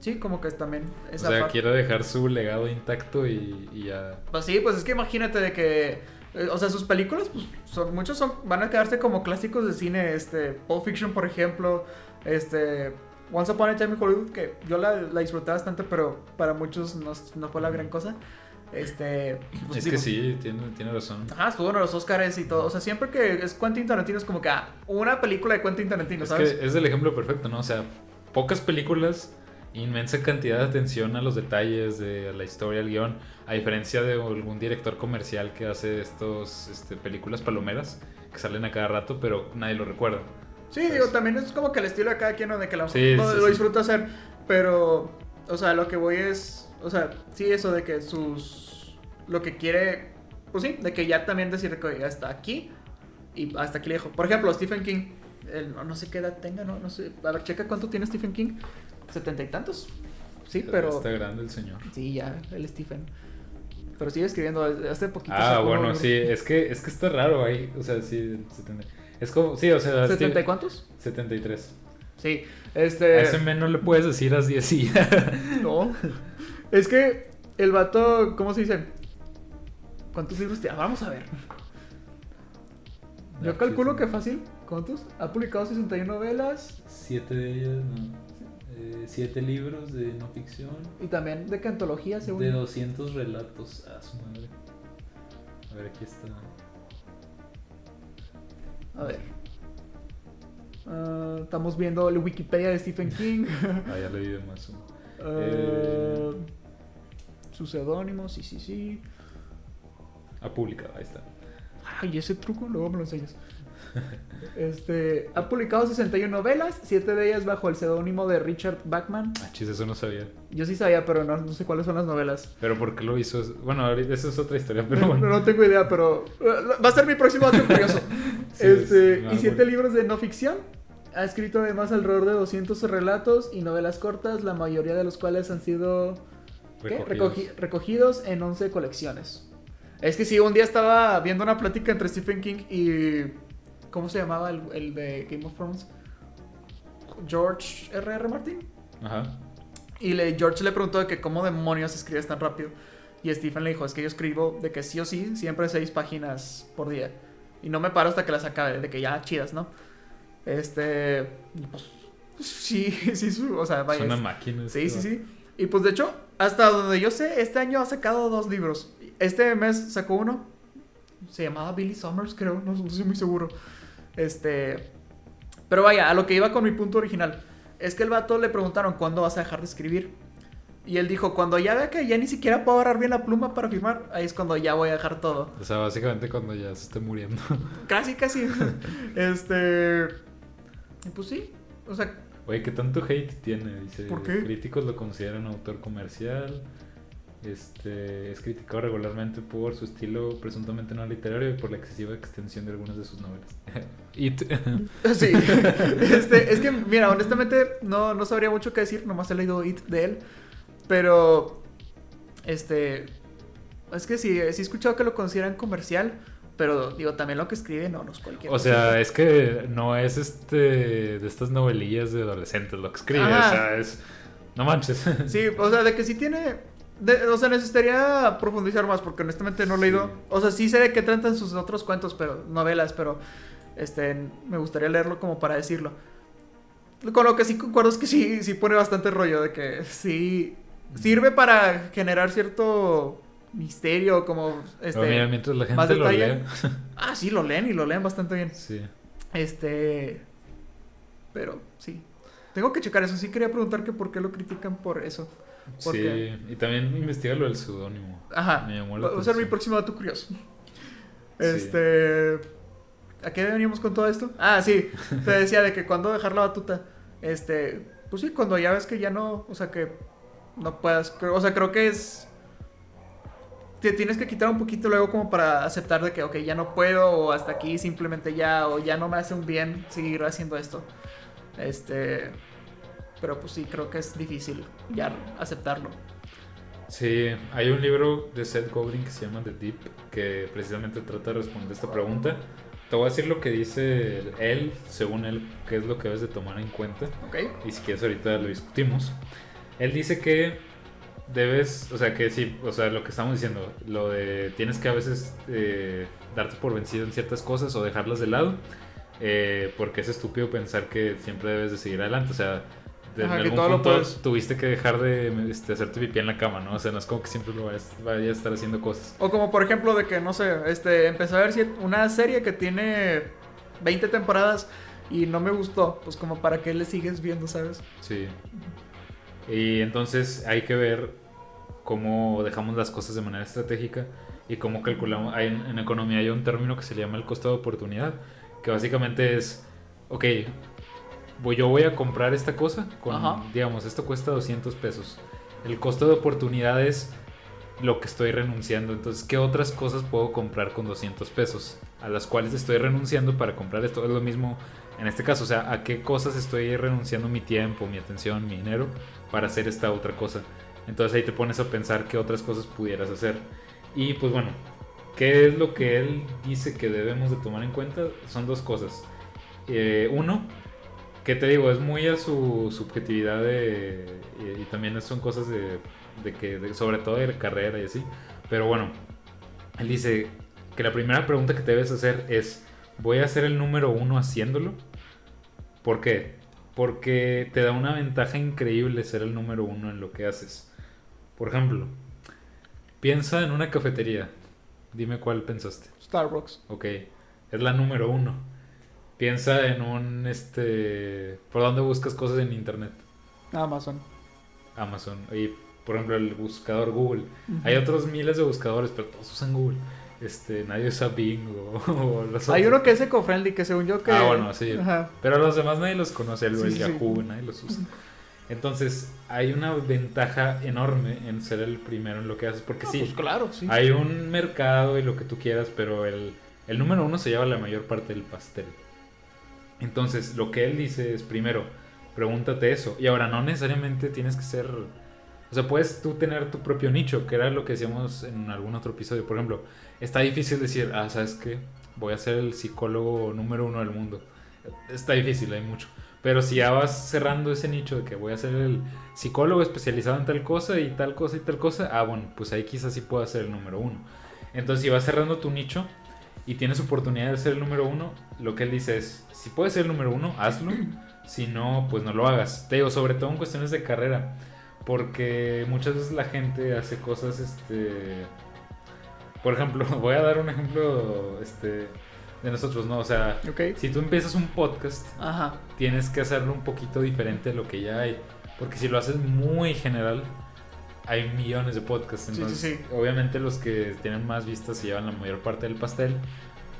sí, como que también O esa sea, parte- quiero dejar su legado intacto y, y ya... Pues sí, pues es que imagínate de que. Eh, O sea, sus películas, pues son, muchos son, van a quedarse como clásicos de cine. Este, Pulp Fiction, por ejemplo. Este. Once Upon a Time in Hollywood, que yo la, la disfruté bastante, pero para muchos no, no fue la gran cosa. Este. pues es digo, que sí, tiene, tiene razón. Ajá, estuvo en los Oscars y todo. O sea, siempre que es Quentin Tarantino es como que ah, una película de Quentin Tarantino, Es ¿sabes? que es el ejemplo perfecto, ¿no? O sea, pocas películas, inmensa cantidad de atención a los detalles, de la historia, al guion, a diferencia de algún director comercial que hace estos este, películas palomeras que salen a cada rato, pero nadie lo recuerda. Sí, digo, también es como que el estilo de cada quien, ¿no? de que la, Sí, lo, sí, lo sí. disfruta hacer, pero o sea, lo que voy es, o sea, sí, eso de que sus, lo que quiere, pues sí, de que ya también decir que ya está aquí y hasta aquí le dejo. Por ejemplo, Stephen King, no, no sé qué edad tenga, no, no sé, a ver, checa cuánto tiene Stephen King, setenta y tantos. Sí, pero... Está grande el señor. Sí, ya, el Stephen. Pero sigue escribiendo, hace poquito. Ah, bueno, sí, es que, es que está raro ahí. O sea, sí, 70. Es como, sí, o sea, ¿70 y Steve- cuántos? 73. Sí, A este... ese men no le puedes decir así así. No. Es que el vato, ¿cómo se dice? ¿Cuántos libros tiene? Vamos a ver. Yo calculo que fácil. ¿Cuántos? Ha publicado 61 novelas Siete de ellas, no. Eh, siete libros de no ficción. y también de que antología, según. De 200 relatos. A su madre. A ver, aquí está. A ver. Ah, estamos viendo el Wikipedia de Stephen King. Ah, ya leí de más. Ah, Eh. Su seudónimo, sí, sí, sí. Ha publicado, ahí está. Ay, ese truco, luego me lo enseñas. Este, ha publicado 61 novelas, 7 de ellas bajo el seudónimo de Richard Bachman. Ah, chis, eso no sabía. Yo sí sabía, pero no, no sé cuáles son las novelas. Pero ¿por qué lo hizo? Bueno, ahorita esa es otra historia, pero No, bueno. no tengo idea, pero uh, va a ser mi próximo dato curioso. Sí, este, es- y siete bueno. libros de no ficción. Ha escrito además alrededor de 200 relatos y novelas cortas, la mayoría de los cuales han sido. Recogidos. Recogi- recogidos en 11 colecciones. Es que sí, un día estaba viendo una plática entre Stephen King y... ¿Cómo se llamaba el, el de Game of Thrones? George R.R. Martin. Ajá. Y le, George le preguntó de que cómo demonios escribes tan rápido. Y Stephen le dijo, es que yo escribo de que sí o sí, siempre seis páginas por día. Y no me paro hasta que las acabe, de que ya chidas, ¿no? Este... pues, sí, sí, su- o sea, vaya. es una máquina. Sí, sí, sí. Y pues de hecho, hasta donde yo sé, este año ha sacado dos libros. Este mes sacó uno. Se llamaba Billy Summers, creo, no, no estoy muy seguro. Este. Pero vaya, a lo que iba con mi punto original. Es que el vato le preguntaron cuándo vas a dejar de escribir. Y él dijo, cuando ya vea que ya ni siquiera puedo agarrar bien la pluma para firmar, ahí es cuando ya voy a dejar todo. O sea, básicamente cuando ya se esté muriendo. Casi, casi. este. Pues sí. O sea, Oye, ¿qué tanto hate tiene? Dice, ¿Por qué? críticos lo consideran autor comercial. Este, es criticado regularmente por su estilo presuntamente no literario y por la excesiva extensión de algunas de sus novelas. It. Sí. Este, es que, mira, honestamente no, no sabría mucho qué decir, nomás he leído It de él. Pero, este, es que sí, sí he escuchado que lo consideran comercial, pero digo, también lo que escribe no, no es cualquier o sea, es que no es este de estas novelillas de adolescentes lo que escribe. Ajá. O sea, es. No manches. Sí, o sea, de que sí tiene... de- o sea, necesitaría profundizar más porque honestamente no he leído... Sí. O sea, sí sé de qué tratan sus otros cuentos, pero novelas, pero este, me gustaría leerlo como para decirlo. Con lo que sí concuerdo es que sí, sí pone bastante rollo de que sí sirve para generar cierto misterio, como este... Mira, mientras la más gente lo lee. Ah, sí, lo leen y lo leen bastante bien. sí. Este. Pero sí. Tengo que checar eso. Sí quería preguntar que por qué lo critican por eso. ¿Por Sí, y también investiga lo del seudónimo. Ajá. Me llamó la Va a ser mi próximo dato curioso. Este. ¿A qué veníamos con todo esto? Ah, sí. Te decía de que cuando dejar la batuta. Este. Pues sí, cuando ya ves que ya no. O sea, que no puedas. O sea, creo que es. Te tienes que quitar un poquito luego como para aceptar de que, ok, ya no puedo, o hasta aquí simplemente ya, o ya no me hace un bien seguir haciendo esto. Este. Pero pues sí, creo que es difícil ya aceptarlo. Sí, hay un libro de Seth Godin que se llama The Deep que precisamente trata de responder esta pregunta. Te voy a decir lo que dice él, según él, qué es lo que debes de tomar en cuenta. ¿Ok? Y si quieres ahorita lo discutimos. Él dice que debes, o sea, que sí, o sea, lo que estamos diciendo, lo de tienes que a veces eh, darte por vencido en ciertas cosas o dejarlas de lado, eh, porque es estúpido pensar que siempre debes de seguir adelante, o sea, de, Ajá, en que algún todo lo puedes. tuviste que dejar de este, hacerte pipí en la cama, ¿no? O sea, no es como que siempre lo vayas, vayas a estar haciendo cosas. O como por ejemplo de que, no sé, este, empecé a ver si- una serie que tiene 20 temporadas y no me gustó. Pues como para qué le sigues viendo, ¿sabes? Sí. Y entonces hay que ver cómo dejamos las cosas de manera estratégica y cómo calculamos. Hay, en, en economía hay un término que se llama el costo de oportunidad, que básicamente es, ok, voy, yo voy a comprar esta cosa, con, Ajá. digamos, esto cuesta 200 pesos. el costo de oportunidad es lo que estoy renunciando. Entonces, ¿qué otras cosas puedo comprar con 200 pesos? A las cuales estoy renunciando para comprar esto. Es lo mismo en este caso, o sea, ¿a qué cosas estoy renunciando mi tiempo, mi atención, mi dinero para hacer esta otra cosa? Entonces ahí te pones a pensar qué otras cosas pudieras hacer. Y pues bueno, ¿qué es lo que él dice que debemos de tomar en cuenta? Son dos cosas. Eh, uno, que te digo, es muy a su subjetividad de, y, y también son cosas de, de que, de- sobre todo de carrera y así. Pero bueno, él dice que la primera pregunta que te debes hacer es, ¿voy a ser el número uno haciéndolo? ¿Por qué? Porque te da una ventaja increíble ser el número uno en lo que haces. Por ejemplo, piensa en una cafetería. Dime cuál pensaste. Starbucks. Ok, es la número uno. Piensa en un, este... ¿Por dónde buscas cosas en internet? Amazon. Amazon. Y, por ejemplo, el buscador Google. Hay otros miles de buscadores, pero todos usan Google. Este, nadie usa Bing o, o los Hay otros. uno que es eco-friendly, que según yo que... Ah, bueno, sí. Ajá. Pero los demás nadie los conoce, el, Sí, el sí, sí. Yahoo, nadie los usa. Entonces, hay una ventaja enorme en ser el primero en lo que haces, porque Ah, sí, Pues claro, sí. hay un mercado y lo que tú quieras, pero el, el número uno se lleva la mayor parte del pastel. Entonces, lo que él dice es, primero, pregúntate eso. Y ahora, no necesariamente tienes que ser... O sea, puedes tú tener tu propio nicho, que era lo que decíamos en algún otro episodio. Por ejemplo, está difícil decir, ah, ¿sabes qué? Voy a ser el psicólogo número uno del mundo. Está difícil, hay mucho. Pero si ya vas cerrando ese nicho de que voy a ser el psicólogo especializado en tal cosa y tal cosa y tal cosa, ah, bueno, pues ahí quizás sí pueda ser el número uno. Entonces, si vas cerrando tu nicho y tienes oportunidad de ser el número uno, lo que él dice es, si puedes ser el número uno, hazlo. Si no, pues no lo hagas. Te digo, sobre todo en cuestiones de carrera. Porque muchas veces la gente hace cosas, este... Por ejemplo, voy a dar un ejemplo, este... De nosotros, ¿no? O sea, Ok. si tú empiezas un podcast, Ajá. tienes que hacerlo un poquito diferente de lo que ya hay. Porque si lo haces muy general, hay millones de podcasts. Sí, sí, Entonces, sí. obviamente los que tienen más vistas se llevan la mayor parte del pastel.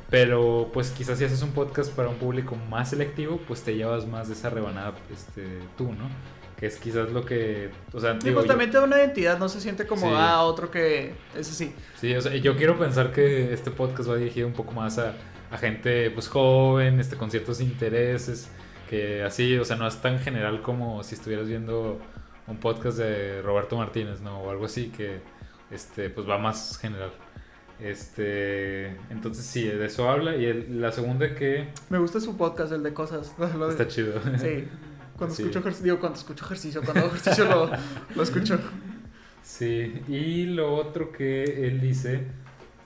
Pero pues quizás si haces un podcast para un público más selectivo, pues te llevas más de esa rebanada este, tú, ¿no? Que es quizás lo que... O sea, digo, pues yo- también te da una identidad, no se siente como, Sí. ah, otro que es así. Sí, o sea, yo quiero pensar que este podcast va dirigido un poco más a, a gente pues joven, este, con ciertos intereses, que así, o sea, no es tan general como si estuvieras viendo un podcast de Roberto Martínez, ¿no? O algo así que, este, pues va más general. Este, entonces sí, de eso habla. Y el- la segunda que Me gusta su podcast, el de cosas. De- está chido. Sí. Cuando Sí. escucho ejercicio, digo, cuando escucho ejercicio, cuando hago ejercicio lo, lo escucho. Sí, y lo otro que él dice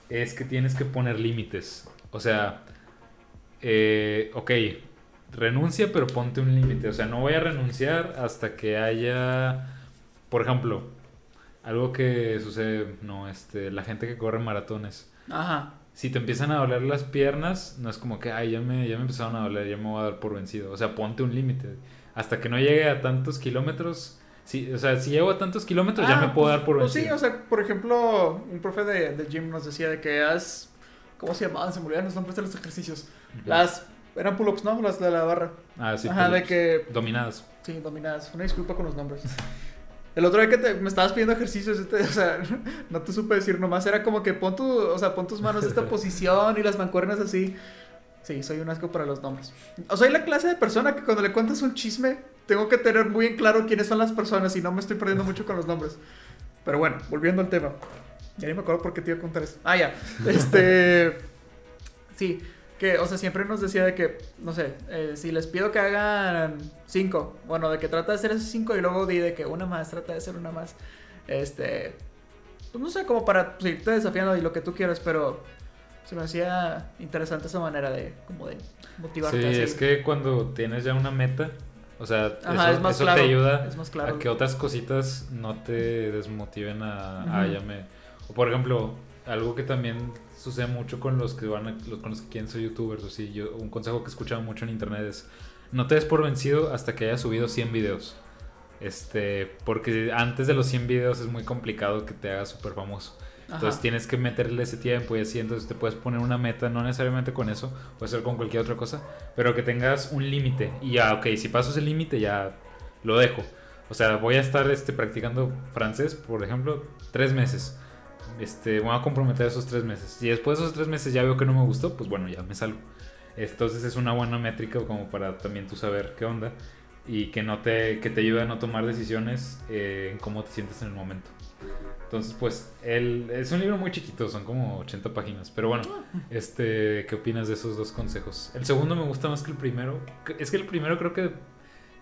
es que tienes que poner límites. O sea, eh, ok, renuncia, pero ponte un límite. O sea, no voy a renunciar hasta que haya, por ejemplo, algo que sucede, no, este, la gente que corre maratones. Ajá. Si te empiezan a doler las piernas, no es como que, ay, ya me, ya me empezaron a doler, ya me voy a dar por vencido. O sea, ponte un límite. Hasta que no llegue a tantos kilómetros. Si, o sea, si llego a tantos kilómetros, ya Ah, me puedo pues- dar por pues vencido. sí, o sea, por ejemplo, un profe de, de gym nos decía de que haz. ¿Cómo se llamaban? Se me olvidaron los nombres de los ejercicios. Las. Eran pull-ups, ¿no? Las de la barra. Ah, sí, Ajá, de que. Dominadas. Sí, dominadas. Una disculpa con los nombres. El otro día que te- me estabas pidiendo ejercicios, este, o sea, no te supe decir nomás, era como que pon, tu, o sea, pon tus manos en esta posición y las mancuernas así. Sí, soy un asco para los nombres. O soy la clase de persona que cuando le cuentas un chisme, tengo que tener muy en claro quiénes son las personas y no me estoy perdiendo mucho con los nombres. Pero bueno, volviendo al tema. Ya ni me acuerdo por qué te iba a contar eso. Ah, ya. Este. Sí, que, o sea, siempre nos decía de que, no sé, eh, si les pido que hagan cinco, bueno, de que trata de hacer esos cinco y luego di de que una más, trata de hacer una más. Este. Pues no sé, como para seguirte desafiando y lo que tú quieras, pero se me hacía interesante esa manera de, como de motivarte. Sí, así. es que cuando tienes ya una meta, o sea, Ajá, eso, es más eso claro, te ayuda es más claro. a que otras cositas no te desmotiven a, a Ujú. ya me... O por ejemplo, algo que también sucede mucho con los que van a, los, con los que quieren ser youtubers o sí, yo, un consejo que he escuchado mucho en internet es no te des por vencido hasta que hayas subido 100 videos. Este, porque antes de los 100 videos es muy complicado que te hagas súper famoso. Entonces Ajá. tienes que meterle ese tiempo y así, entonces te puedes poner una meta, no necesariamente con eso, puede ser con cualquier otra cosa, pero que tengas un límite. Y ya, ok, si paso ese límite ya lo dejo. O sea, voy a estar este, practicando francés, por ejemplo, tres meses. Este, voy a comprometer esos tres meses. Y después de esos tres meses ya veo que no me gustó, pues bueno, ya me salgo. Entonces es una buena métrica como para también tú saber qué onda y que no te que te ayude a no tomar decisiones eh, en cómo te sientes en el momento. Entonces, pues, es un libro muy chiquito, son como 80 páginas. Pero bueno, este, ¿qué opinas de esos dos consejos? El segundo me gusta más que el primero. Es que el primero creo que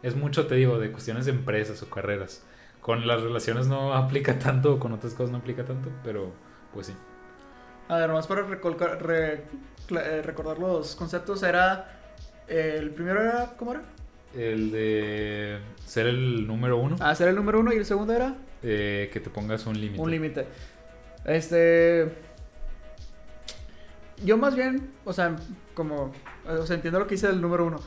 es mucho, te digo, de cuestiones de empresas o carreras. Con las relaciones no aplica tanto, con otras cosas no aplica tanto, pero pues sí. A ver, más para re- eh, recordar los conceptos, era. eh, el primero era. ¿Cómo era? El de ser el número uno, Ah, ser el número uno y el segundo era. eh, que te pongas un límite. Un límite. Este. Yo más bien, o sea, como. O sea, entiendo lo que dice el número uno.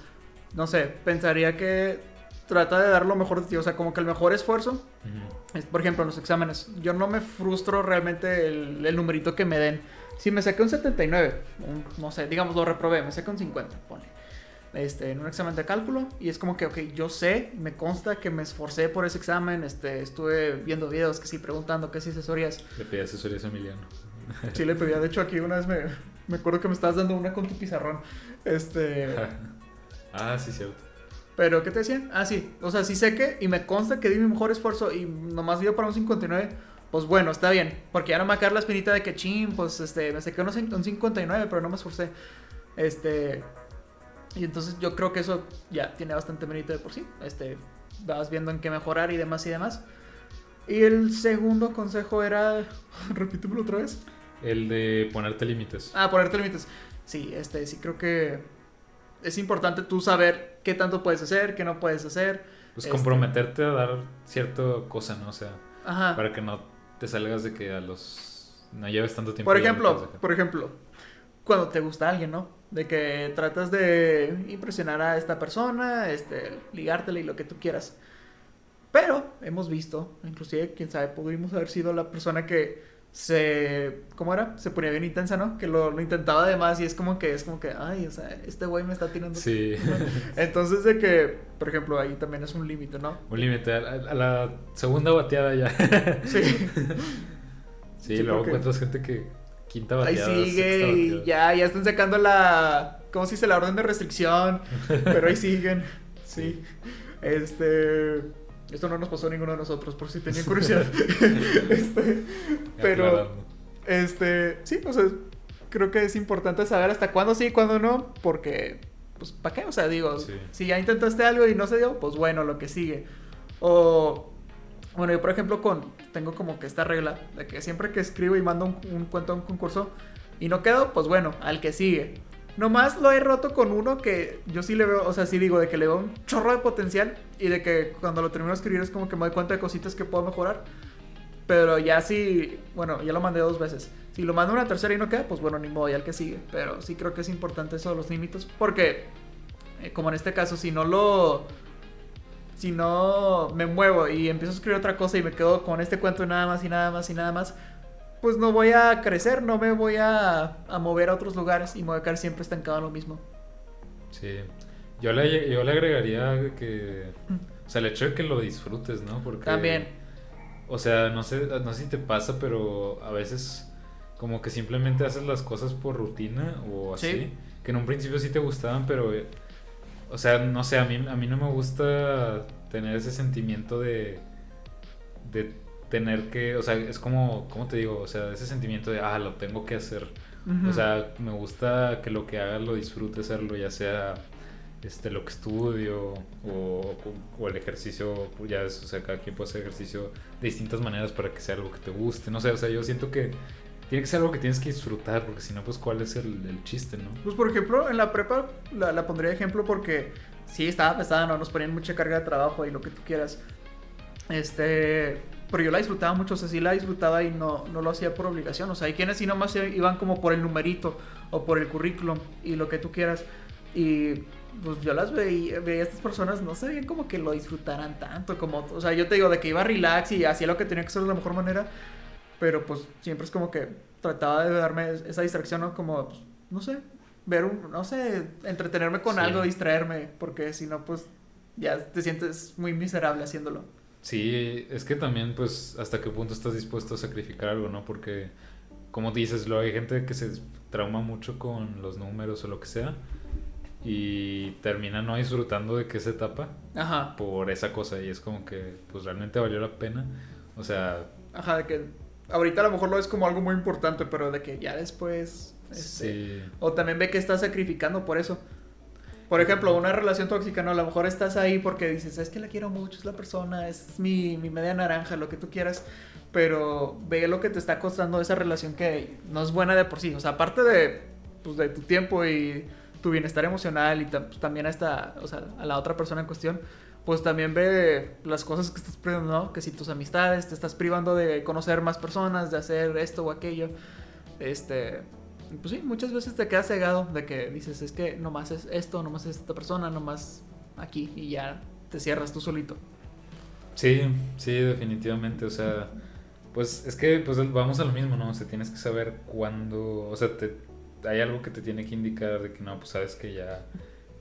No sé, pensaría que trata de dar lo mejor de ti. O sea, como que el mejor esfuerzo. Ujú. es, por ejemplo, en los exámenes. Yo no me frustro realmente el, el numerito que me den. Si me saqué un 79, un- no sé, digamos lo reprobé, me saqué un 50, ponle. Este, en un examen de cálculo y es como que, ok, yo sé, me consta que me esforcé por ese examen, este, estuve viendo videos, que sí, preguntando, que sí, asesorías. Le pedí asesorías a Emiliano. Sí, le pedía. De hecho, aquí una vez me, me acuerdo que me estabas dando una con tu pizarrón. Este. ah, sí, cierto. Pero, ¿qué te decían? Ah, sí. O sea, sí sé que. Y me consta que di mi mejor esfuerzo. Y nomás dio para un 59. Pues bueno, está bien. Porque ya no me va a caer la espinita de que chin. Pues este. Me saqué un 59, pero no me esforcé. Este. Y entonces yo creo que eso ya tiene bastante mérito de por sí. Este. Vas viendo en qué mejorar y demás y demás. Y el segundo consejo era. Repítemelo otra vez. El de ponerte límites. Ah, ponerte límites. Sí, este, sí creo que es importante tú saber qué tanto puedes hacer, qué no puedes hacer. Pues este- comprometerte a dar cierta cosa, ¿no? O sea, Ajá. para que no te salgas de que a los... No lleves tanto tiempo. Por ejemplo, por ejemplo, cuando te gusta alguien, ¿no? De que tratas de impresionar a esta persona, este, ligártela y lo que tú quieras. Pero hemos visto, inclusive, quién sabe, pudimos haber sido la persona que se, ¿cómo era? Se ponía bien intensa, ¿no? Que lo, lo intentaba además y es como que, es como que, ay, o sea, este güey me está tirando. Sí, Entonces de que, por ejemplo, ahí también es un límite, ¿no? un límite. A, la- a la segunda bateada ya. Sí. Sí, Sí, luego porque- encuentras gente que quinta Ahí bateada. sigue sexta y ya, ya están sacando la, ¿cómo se dice? La orden de restricción, pero ahí siguen. Sí. Este, esto no nos pasó a ninguno de nosotros, por si tenían curiosidad. este, pero, este, sí, o sea, creo que es importante saber hasta cuándo sí y cuándo no, porque, pues, ¿para qué? O sea, digo, Sí. si ya intentaste algo y no se dio, pues bueno, lo que sigue. O, bueno, yo por ejemplo con, tengo como que esta regla de que siempre que escribo y mando un, un cuento a un concurso y no quedo, pues bueno, al que sigue. Nomás lo he roto con uno que yo sí le veo, o sea, sí digo de que le veo un chorro de potencial y de que cuando lo termino de escribir es como que me doy cuenta de cositas que puedo mejorar. Pero ya sí, bueno, ya lo mandé dos veces. Si lo mando una tercera y no queda, pues bueno, ni modo, ya el que sigue. Pero sí creo que es importante eso de los límites. Porque, eh, como en este caso, si no lo. Si no me muevo y empiezo a escribir otra cosa y me quedo con este cuento nada más y nada más y nada más, pues no voy a crecer, no me voy a, a mover a otros lugares y me voy a quedar siempre estancado en lo mismo. Sí. Yo le, yo le agregaría que... O sea, el hecho de que lo disfrutes, ¿no? Porque... También. O sea, no sé, no sé si te pasa, pero a veces como que simplemente haces las cosas por rutina o así. Sí. Que en un principio sí te gustaban, pero... O sea, no sé, a mí, a mí no me gusta tener ese sentimiento de... De tener que... O sea, es como... ¿Cómo te digo? O sea, ese sentimiento de, ah, lo tengo que hacer. Ujú. O sea, me gusta que lo que haga lo disfrute hacerlo, ya sea este, lo que estudio o, o el ejercicio, pues, ya es, o sea, cada quien puede hacer ejercicio de distintas maneras para que sea algo que te guste, no sé, o sea, yo siento que tiene que ser algo que tienes que disfrutar, porque si no, pues, ¿cuál es el, el chiste, no? Pues por ejemplo, en la prepa la, la pondría de ejemplo porque sí estaba pesada, no nos ponían mucha carga de trabajo y lo que tú quieras. Este, pero yo la disfrutaba mucho, o sea, sí la disfrutaba y no, no lo hacía por obligación. O sea, hay quienes sí nomás se iban como por el numerito o por el currículum y lo que tú quieras. Y pues yo las veía, veía a estas personas, no se veían como que lo disfrutaran tanto, como, o sea, yo te digo de que iba relax y hacía lo que tenía que hacer de la mejor manera, pero pues siempre es como que trataba de darme esa distracción, ¿no? Como, pues, no sé, ver un, no sé, entretenerme con Sí. algo, distraerme, porque si no, pues ya te sientes muy miserable haciéndolo. Sí, es que también, pues, hasta qué punto estás dispuesto a sacrificar algo, ¿no? Porque, como dices, lo hay gente que se trauma mucho con los números o lo que sea y termina no disfrutando de que esa etapa Ajá. por esa cosa y es como que, pues, realmente valió la pena. O sea, Ajá, de que ahorita a lo mejor lo ves como algo muy importante, pero de que ya después... este, sí. O también ve que estás sacrificando por eso. Por ejemplo, una relación tóxica, ¿no? A lo mejor estás ahí porque dices, es que la quiero mucho, es la persona, es mi, mi media naranja, lo que tú quieras. Pero ve lo que te está costando esa relación que no es buena de por sí. O sea, aparte de, pues, de tu tiempo y tu bienestar emocional y pues, también a, esta, o sea, a la otra persona en cuestión, pues también ve las cosas que estás privando, ¿no? Que si tus amistades te estás privando de conocer más personas, de hacer esto o aquello. Este, pues sí, muchas veces te quedas cegado de que dices, es que nomás es esto, nomás es esta persona, nomás aquí y ya te cierras tú solito. Sí, sí, definitivamente. O sea, pues es que pues vamos a lo mismo, ¿no? O sea, tienes que saber cuándo, o sea, te, hay algo que te tiene que indicar de que no, pues sabes que ya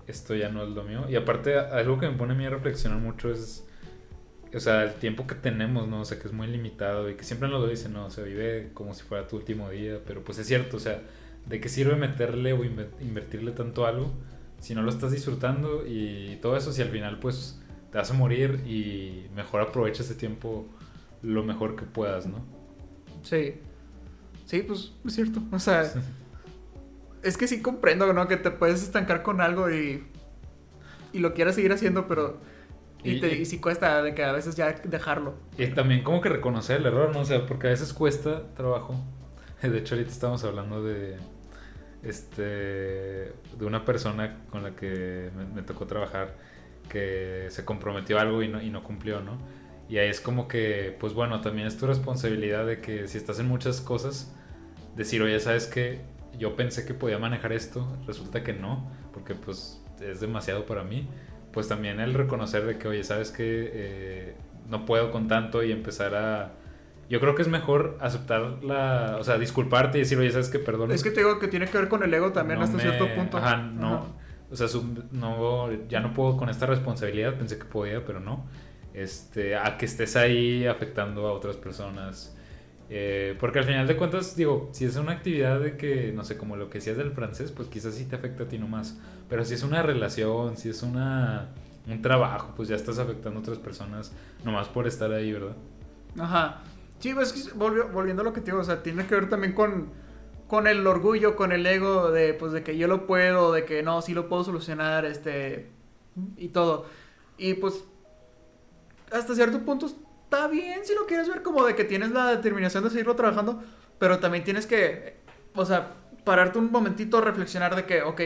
esto ya no es lo mío. Y aparte, algo que me pone a mí a reflexionar mucho es, o sea, el tiempo que tenemos, ¿no? O sea, que es muy limitado y que siempre nos lo dicen, ¿no? O sea, vive como si fuera tu último día, pero pues es cierto, o sea, ¿de qué sirve meterle o inve- invertirle tanto a algo si no lo estás disfrutando y todo eso si al final pues te vas a morir y mejor aprovecha ese tiempo lo mejor que puedas, ¿no? Sí. Sí, pues es cierto. O sea, es que sí comprendo, ¿no? Que te puedes estancar con algo y, y lo quieras seguir haciendo, pero... Y, Y- te, y- sí cuesta de que a veces ya dejarlo. Y también como que reconocer el error, ¿no? O sea, porque a veces cuesta trabajo. De hecho, ahorita estamos hablando de este de una persona con la que me, me tocó trabajar que se comprometió a algo y no, y no cumplió, ¿no? Y ahí es como que, pues bueno, también es tu responsabilidad de que si estás en muchas cosas, decir, oye, ¿sabes qué? Yo pensé que podía manejar esto, resulta que no, porque pues es demasiado para mí. Pues también el reconocer de que, oye, ¿sabes qué? Eh, no puedo con tanto y empezar a... Yo creo que es mejor aceptar la... O sea, disculparte y decir, oye, ¿sabes qué? Perdón. Es que te digo que tiene que ver con el ego también no hasta me- cierto punto. Ajá, no. Ajá. O sea, su- no, ya no puedo con esta responsabilidad, pensé que podía, pero no. Este, a que estés ahí afectando a otras personas. Eh, porque al final de cuentas, digo, si es una actividad de que, no sé, como lo que decías del francés, pues quizás sí te afecta a ti nomás. Pero si es una relación, si es una, un trabajo, pues ya estás afectando a otras personas nomás por estar ahí, ¿verdad? Ajá. Sí, pues volviendo a lo que te digo, o sea, tiene que ver también con, con el orgullo, con el ego de, pues, de que yo lo puedo, de que no, sí lo puedo solucionar, este, y todo. Y pues, hasta cierto punto está bien si lo quieres ver como de que tienes la determinación de seguirlo trabajando, pero también tienes que, o sea, pararte un momentito, reflexionar de que, ok,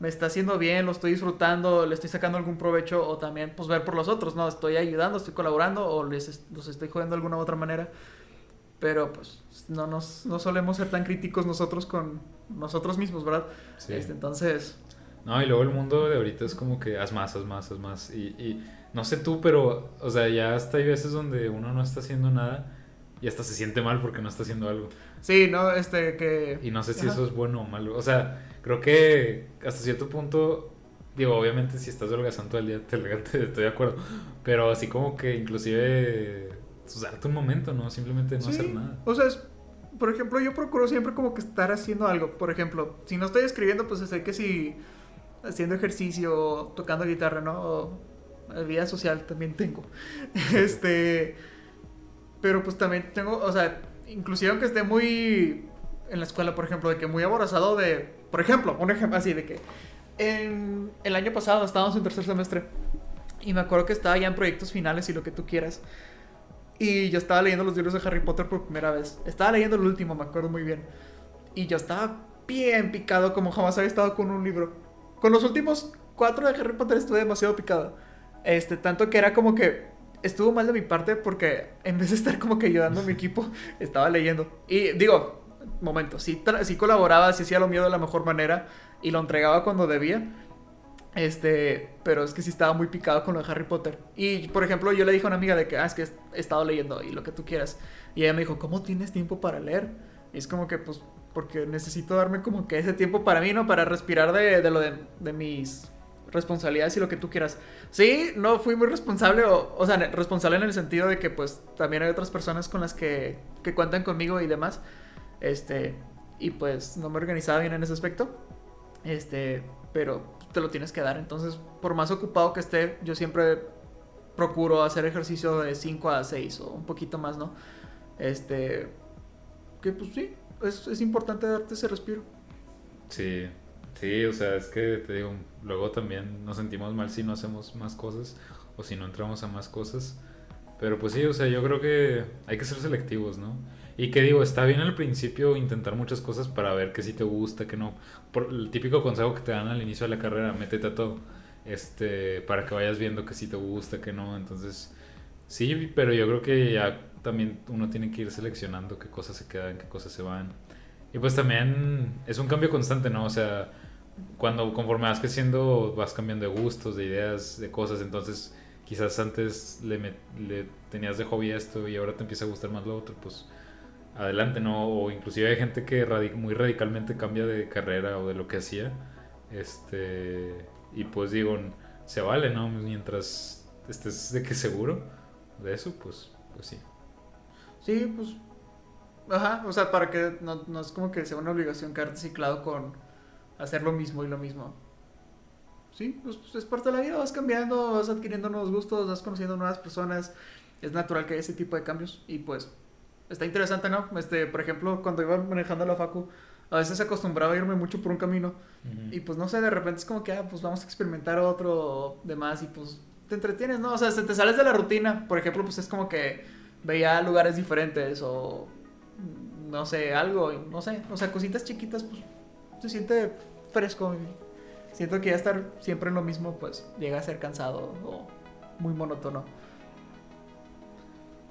me está haciendo bien, lo estoy disfrutando, le estoy sacando algún provecho, o también, pues, ver por los otros, ¿no? Estoy ayudando, estoy colaborando, o les los estoy jodiendo de alguna u otra manera. Pero, pues, no, nos, no solemos ser tan críticos nosotros con nosotros mismos, ¿verdad? Sí. Este, entonces, No, y luego el mundo de ahorita es como que haz más, haz más, haz más. Y, y no sé tú, pero, o sea, ya hasta hay veces donde uno no está haciendo nada y hasta se siente mal porque no está haciendo algo. sí, ¿no? Este, que... Y no sé si Ajá. eso es bueno o malo. O sea, creo que hasta cierto punto, digo, obviamente si estás holgazando todo el día, te, estoy de acuerdo. Pero así como que inclusive, pues darte un momento, ¿no? Simplemente no Sí, hacer nada. O sea, es- por ejemplo, yo procuro siempre como que estar haciendo algo. Por ejemplo, si no estoy escribiendo, pues sé que si haciendo ejercicio, tocando guitarra, ¿no? O, vida social también tengo. este, pero pues también tengo, o sea, inclusive aunque esté muy en la escuela, por ejemplo, de que muy aborazado de, por ejemplo, un ejemplo así de que en el año pasado estábamos en tercer semestre y me acuerdo que estaba ya en proyectos finales y lo que tú quieras. Y yo estaba leyendo los libros de Harry Potter por primera vez. Estaba leyendo el último, me acuerdo muy bien. Y yo estaba bien picado como jamás había estado con un libro. Con los últimos cuatro de Harry Potter estuve demasiado picado. Este, tanto que era como que estuvo mal de mi parte porque en vez de estar como que ayudando a mi equipo, estaba leyendo. Y digo, momento, sí, sí colaboraba, sí hacía lo mío de la mejor manera y lo entregaba cuando debía. Este, pero es que sí estaba muy picado con lo de Harry Potter. Y, por ejemplo, yo le dije a una amiga de que, ah, es que he estado leyendo y lo que tú quieras. Y ella me dijo, ¿cómo tienes tiempo para leer? Y es como que, pues, porque necesito darme como que ese tiempo para mí, ¿no? Para respirar de, de lo de, de mis responsabilidades y lo que tú quieras. Sí, no fui muy responsable, o, o sea, responsable en el sentido de que pues también hay otras personas con las que, que cuentan conmigo y demás. Este, y pues no me organizaba bien en ese aspecto. Este, pero te lo tienes que dar. Entonces, por más ocupado que esté, yo siempre procuro hacer ejercicio de 5 a 6 o un poquito más, ¿no? Este, que pues sí, es, es importante darte ese respiro. Sí, sí, o sea, es que te digo, luego también nos sentimos mal si no hacemos más cosas o si no entramos a más cosas. Pero pues sí, o sea, yo creo que hay que ser selectivos, ¿no? Y que digo, está bien al principio intentar muchas cosas para ver qué sí te gusta, qué no. Por el típico consejo que te dan al inicio de la carrera, métete a todo. Este, para que vayas viendo que sí te gusta, que no. Entonces, sí, pero yo creo que ya también uno tiene que ir seleccionando qué cosas se quedan, qué cosas se van. Y pues también es un cambio constante, ¿no? O sea, cuando conforme vas creciendo vas cambiando de gustos, de ideas, de cosas. Entonces, quizás antes le, le tenías de hobby esto y ahora te empieza a gustar más lo otro, pues adelante, ¿no? O inclusive hay gente que muy radicalmente cambia de carrera o de lo que hacía. Este, y pues digo, se vale, ¿no? Mientras estés de que seguro de eso, pues, pues sí. Sí, pues, ajá, o sea, para que no, no es como que sea una obligación quedarte ciclado con hacer lo mismo y lo mismo. Sí, pues, pues, es parte de la vida, vas cambiando, vas adquiriendo nuevos gustos, vas conociendo nuevas personas, es natural que haya ese tipo de cambios y pues está interesante, ¿no? Este, por ejemplo, cuando iba manejando la facu, a veces acostumbraba a irme mucho por un camino. Y pues no sé, de repente es como que, ah, pues vamos a experimentar otro demás y pues te entretienes, ¿no? O sea, te sales de la rutina. Por ejemplo, pues es como que veía lugares diferentes o no sé, algo, no sé, o sea, cositas chiquitas, pues se siente fresco. Siento que ya estar siempre en lo mismo, pues llega a ser cansado o muy monótono.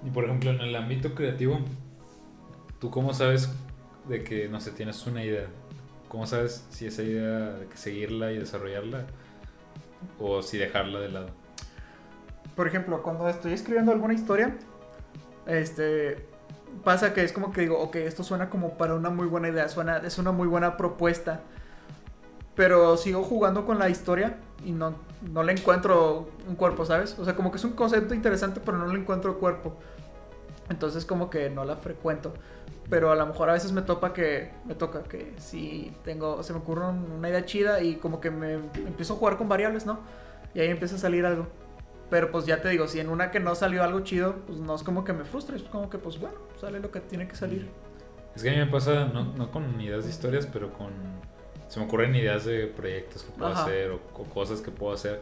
Y por ejemplo, en el ámbito creativo, ¿tú cómo sabes de que, no sé, tienes una idea? ¿Cómo sabes si esa idea de que seguirla y desarrollarla o si dejarla de lado? Por ejemplo, cuando estoy escribiendo alguna historia, este pasa que es como que digo, ok, esto suena como para una muy buena idea, suena, es una muy buena propuesta. Pero sigo jugando con la historia y no, no le encuentro un cuerpo, ¿sabes? O sea, como que es un concepto interesante, pero no le encuentro cuerpo. Entonces como que no la frecuento. Pero a lo mejor a veces me topa que me toca que si tengo se me ocurre una idea chida y como que me empiezo a jugar con variables, ¿no? Y ahí empieza a salir algo. Pero pues ya te digo, si en una que no salió algo chido, pues no es como que me frustre, es como que pues bueno, sale lo que tiene que salir. Es que a mí me pasa, no, no con ideas de historias, pero con... Se me ocurren ideas de proyectos que puedo hacer o, o, cosas que puedo hacer.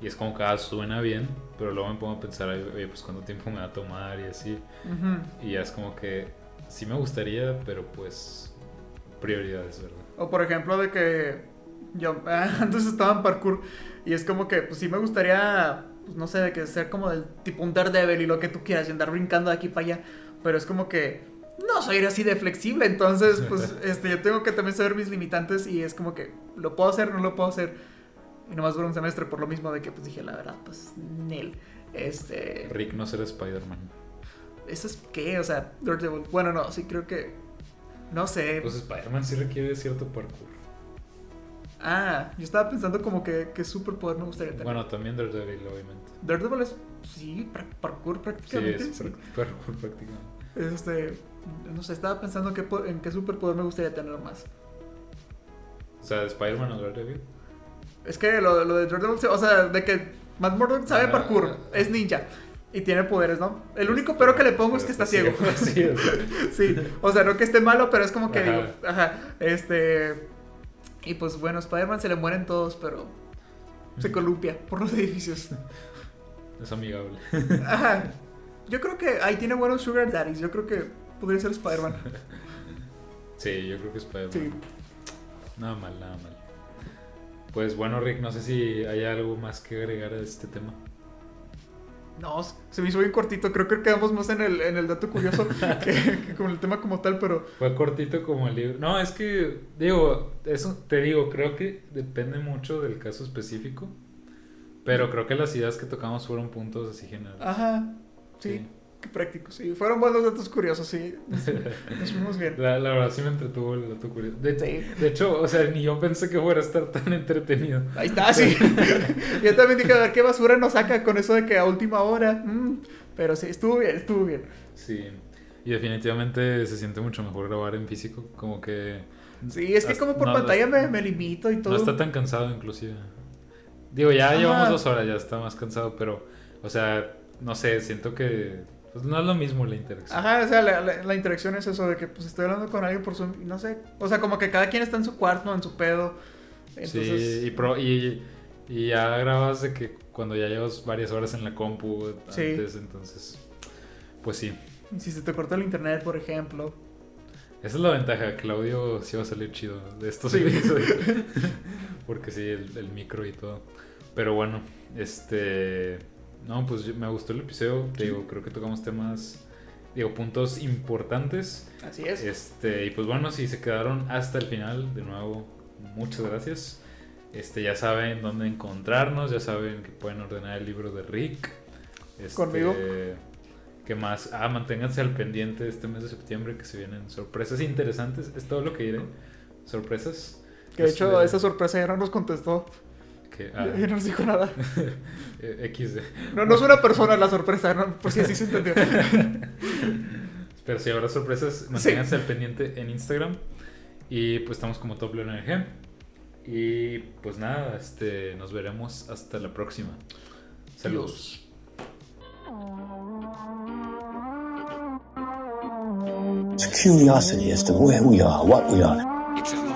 Y es como que ah, suena bien, pero luego me pongo a pensar, oye, pues cuánto tiempo me va a tomar y así. Y ya es como que sí me gustaría, pero pues prioridades, ¿verdad? O por ejemplo de que yo antes estaba en parkour y es como que pues sí me gustaría, pues no sé, de que ser como del tipo un Daredevil y lo que tú quieras y andar brincando de aquí para allá, pero es como que no soy así de flexible, entonces pues este yo tengo que también saber mis limitantes y es como que lo puedo hacer, no lo puedo hacer. Y nomás duró un semestre por lo mismo de que pues dije, la verdad, pues Nel. Este. Rick no ser Spider-Man. ¿Eso es qué? O sea, Daredevil. Bueno, no, sí creo que. No sé. Pues Spider-Man sí requiere cierto parkour. Ah, yo estaba pensando como que, que superpoder me gustaría tener. Bueno, también Daredevil, obviamente. Daredevil es, sí, parkour prácticamente. Sí, es parkour prácticamente. Este, no sé, estaba pensando que, en qué superpoder me gustaría tener más. O sea, Spider-Man o Daredevil. Es que lo, lo de Daredevil, o sea, de que Matt Murdock sabe ah, parkour, es ninja. Y tiene poderes, ¿no? El único pero que le pongo es que está, ciego. Sí, sí, o sea, no que esté malo, pero es como que digo, ajá, este... Y pues bueno, Spider-Man se le mueren todos, pero se columpia por los edificios. Es amigable. Ajá. Yo creo que ahí tiene buenos Sugar Daddies. Yo creo que podría ser Spider-Man. Sí, yo creo que Spider-Man. Sí. Nada mal, nada mal. Pues bueno, Rick, no sé si hay algo más que agregar a este tema. No, se me hizo bien cortito. Creo que quedamos más en el, en el dato curioso que, con el tema como tal, pero. Fue cortito como el libro. No, es que, digo, eso te digo, creo que depende mucho del caso específico. Pero creo que las ideas que tocamos fueron puntos así generales. Ajá, sí. Qué práctico, sí. Fueron buenos datos curiosos, sí. Nos, fuimos bien. La, la verdad sí me entretuvo el dato curioso. De, Sí. de hecho, o sea, ni yo pensé que fuera a estar tan entretenido. Ahí está, sí. Yo también dije, a ver qué basura nos saca con eso de que a última hora. Mm, pero sí, estuvo bien, estuvo bien. Sí. Y definitivamente se siente mucho mejor grabar en físico. Como que Sí, es que como por no, pantalla no- me, me limito y todo. no está tan cansado inclusive. Digo, ya llevamos dos horas, ya está más cansado, pero, o sea, no sé, siento que pues, no es lo mismo la interacción. Ajá, o sea, la, la- la interacción es eso de que pues estoy hablando con alguien por y no sé. O sea, como que cada quien está en su cuarto, en su pedo. Entonces, Sí, y, pro- y, y ya grabas de que cuando ya llevas varias horas en la compu Sí. antes, entonces, pues sí. y si se te corta el internet, por ejemplo. Esa es la ventaja, que el audio sí va a salir chido de estos Sí. episodios. Porque sí, el, el micro y todo. Pero bueno, este... No, pues yo- me gustó el episodio. Te digo, creo que tocamos temas, digo, puntos importantes. Así es. Este, y pues bueno, si se quedaron hasta el final, de nuevo, muchas gracias. Este, ya saben dónde encontrarnos, ya saben que pueden ordenar el libro de Rick. Este, Conmigo. ¿Qué más? Ah, manténganse al pendiente este mes de septiembre que se vienen sorpresas interesantes. Es todo lo que diré. Sorpresas. Que de hecho, Este, esa sorpresa ya no nos contestó. Que, ah, no nos dijo nada. eh, XD. No, no es una persona la sorpresa, ¿no? por si así se entendió. Pero si habrá sorpresas, manténganse al pendiente en Instagram. Y pues estamos como Top Learner G. Y pues nada, este, nos veremos hasta la próxima. Saludos. It's curiosity as to where we are, what we are.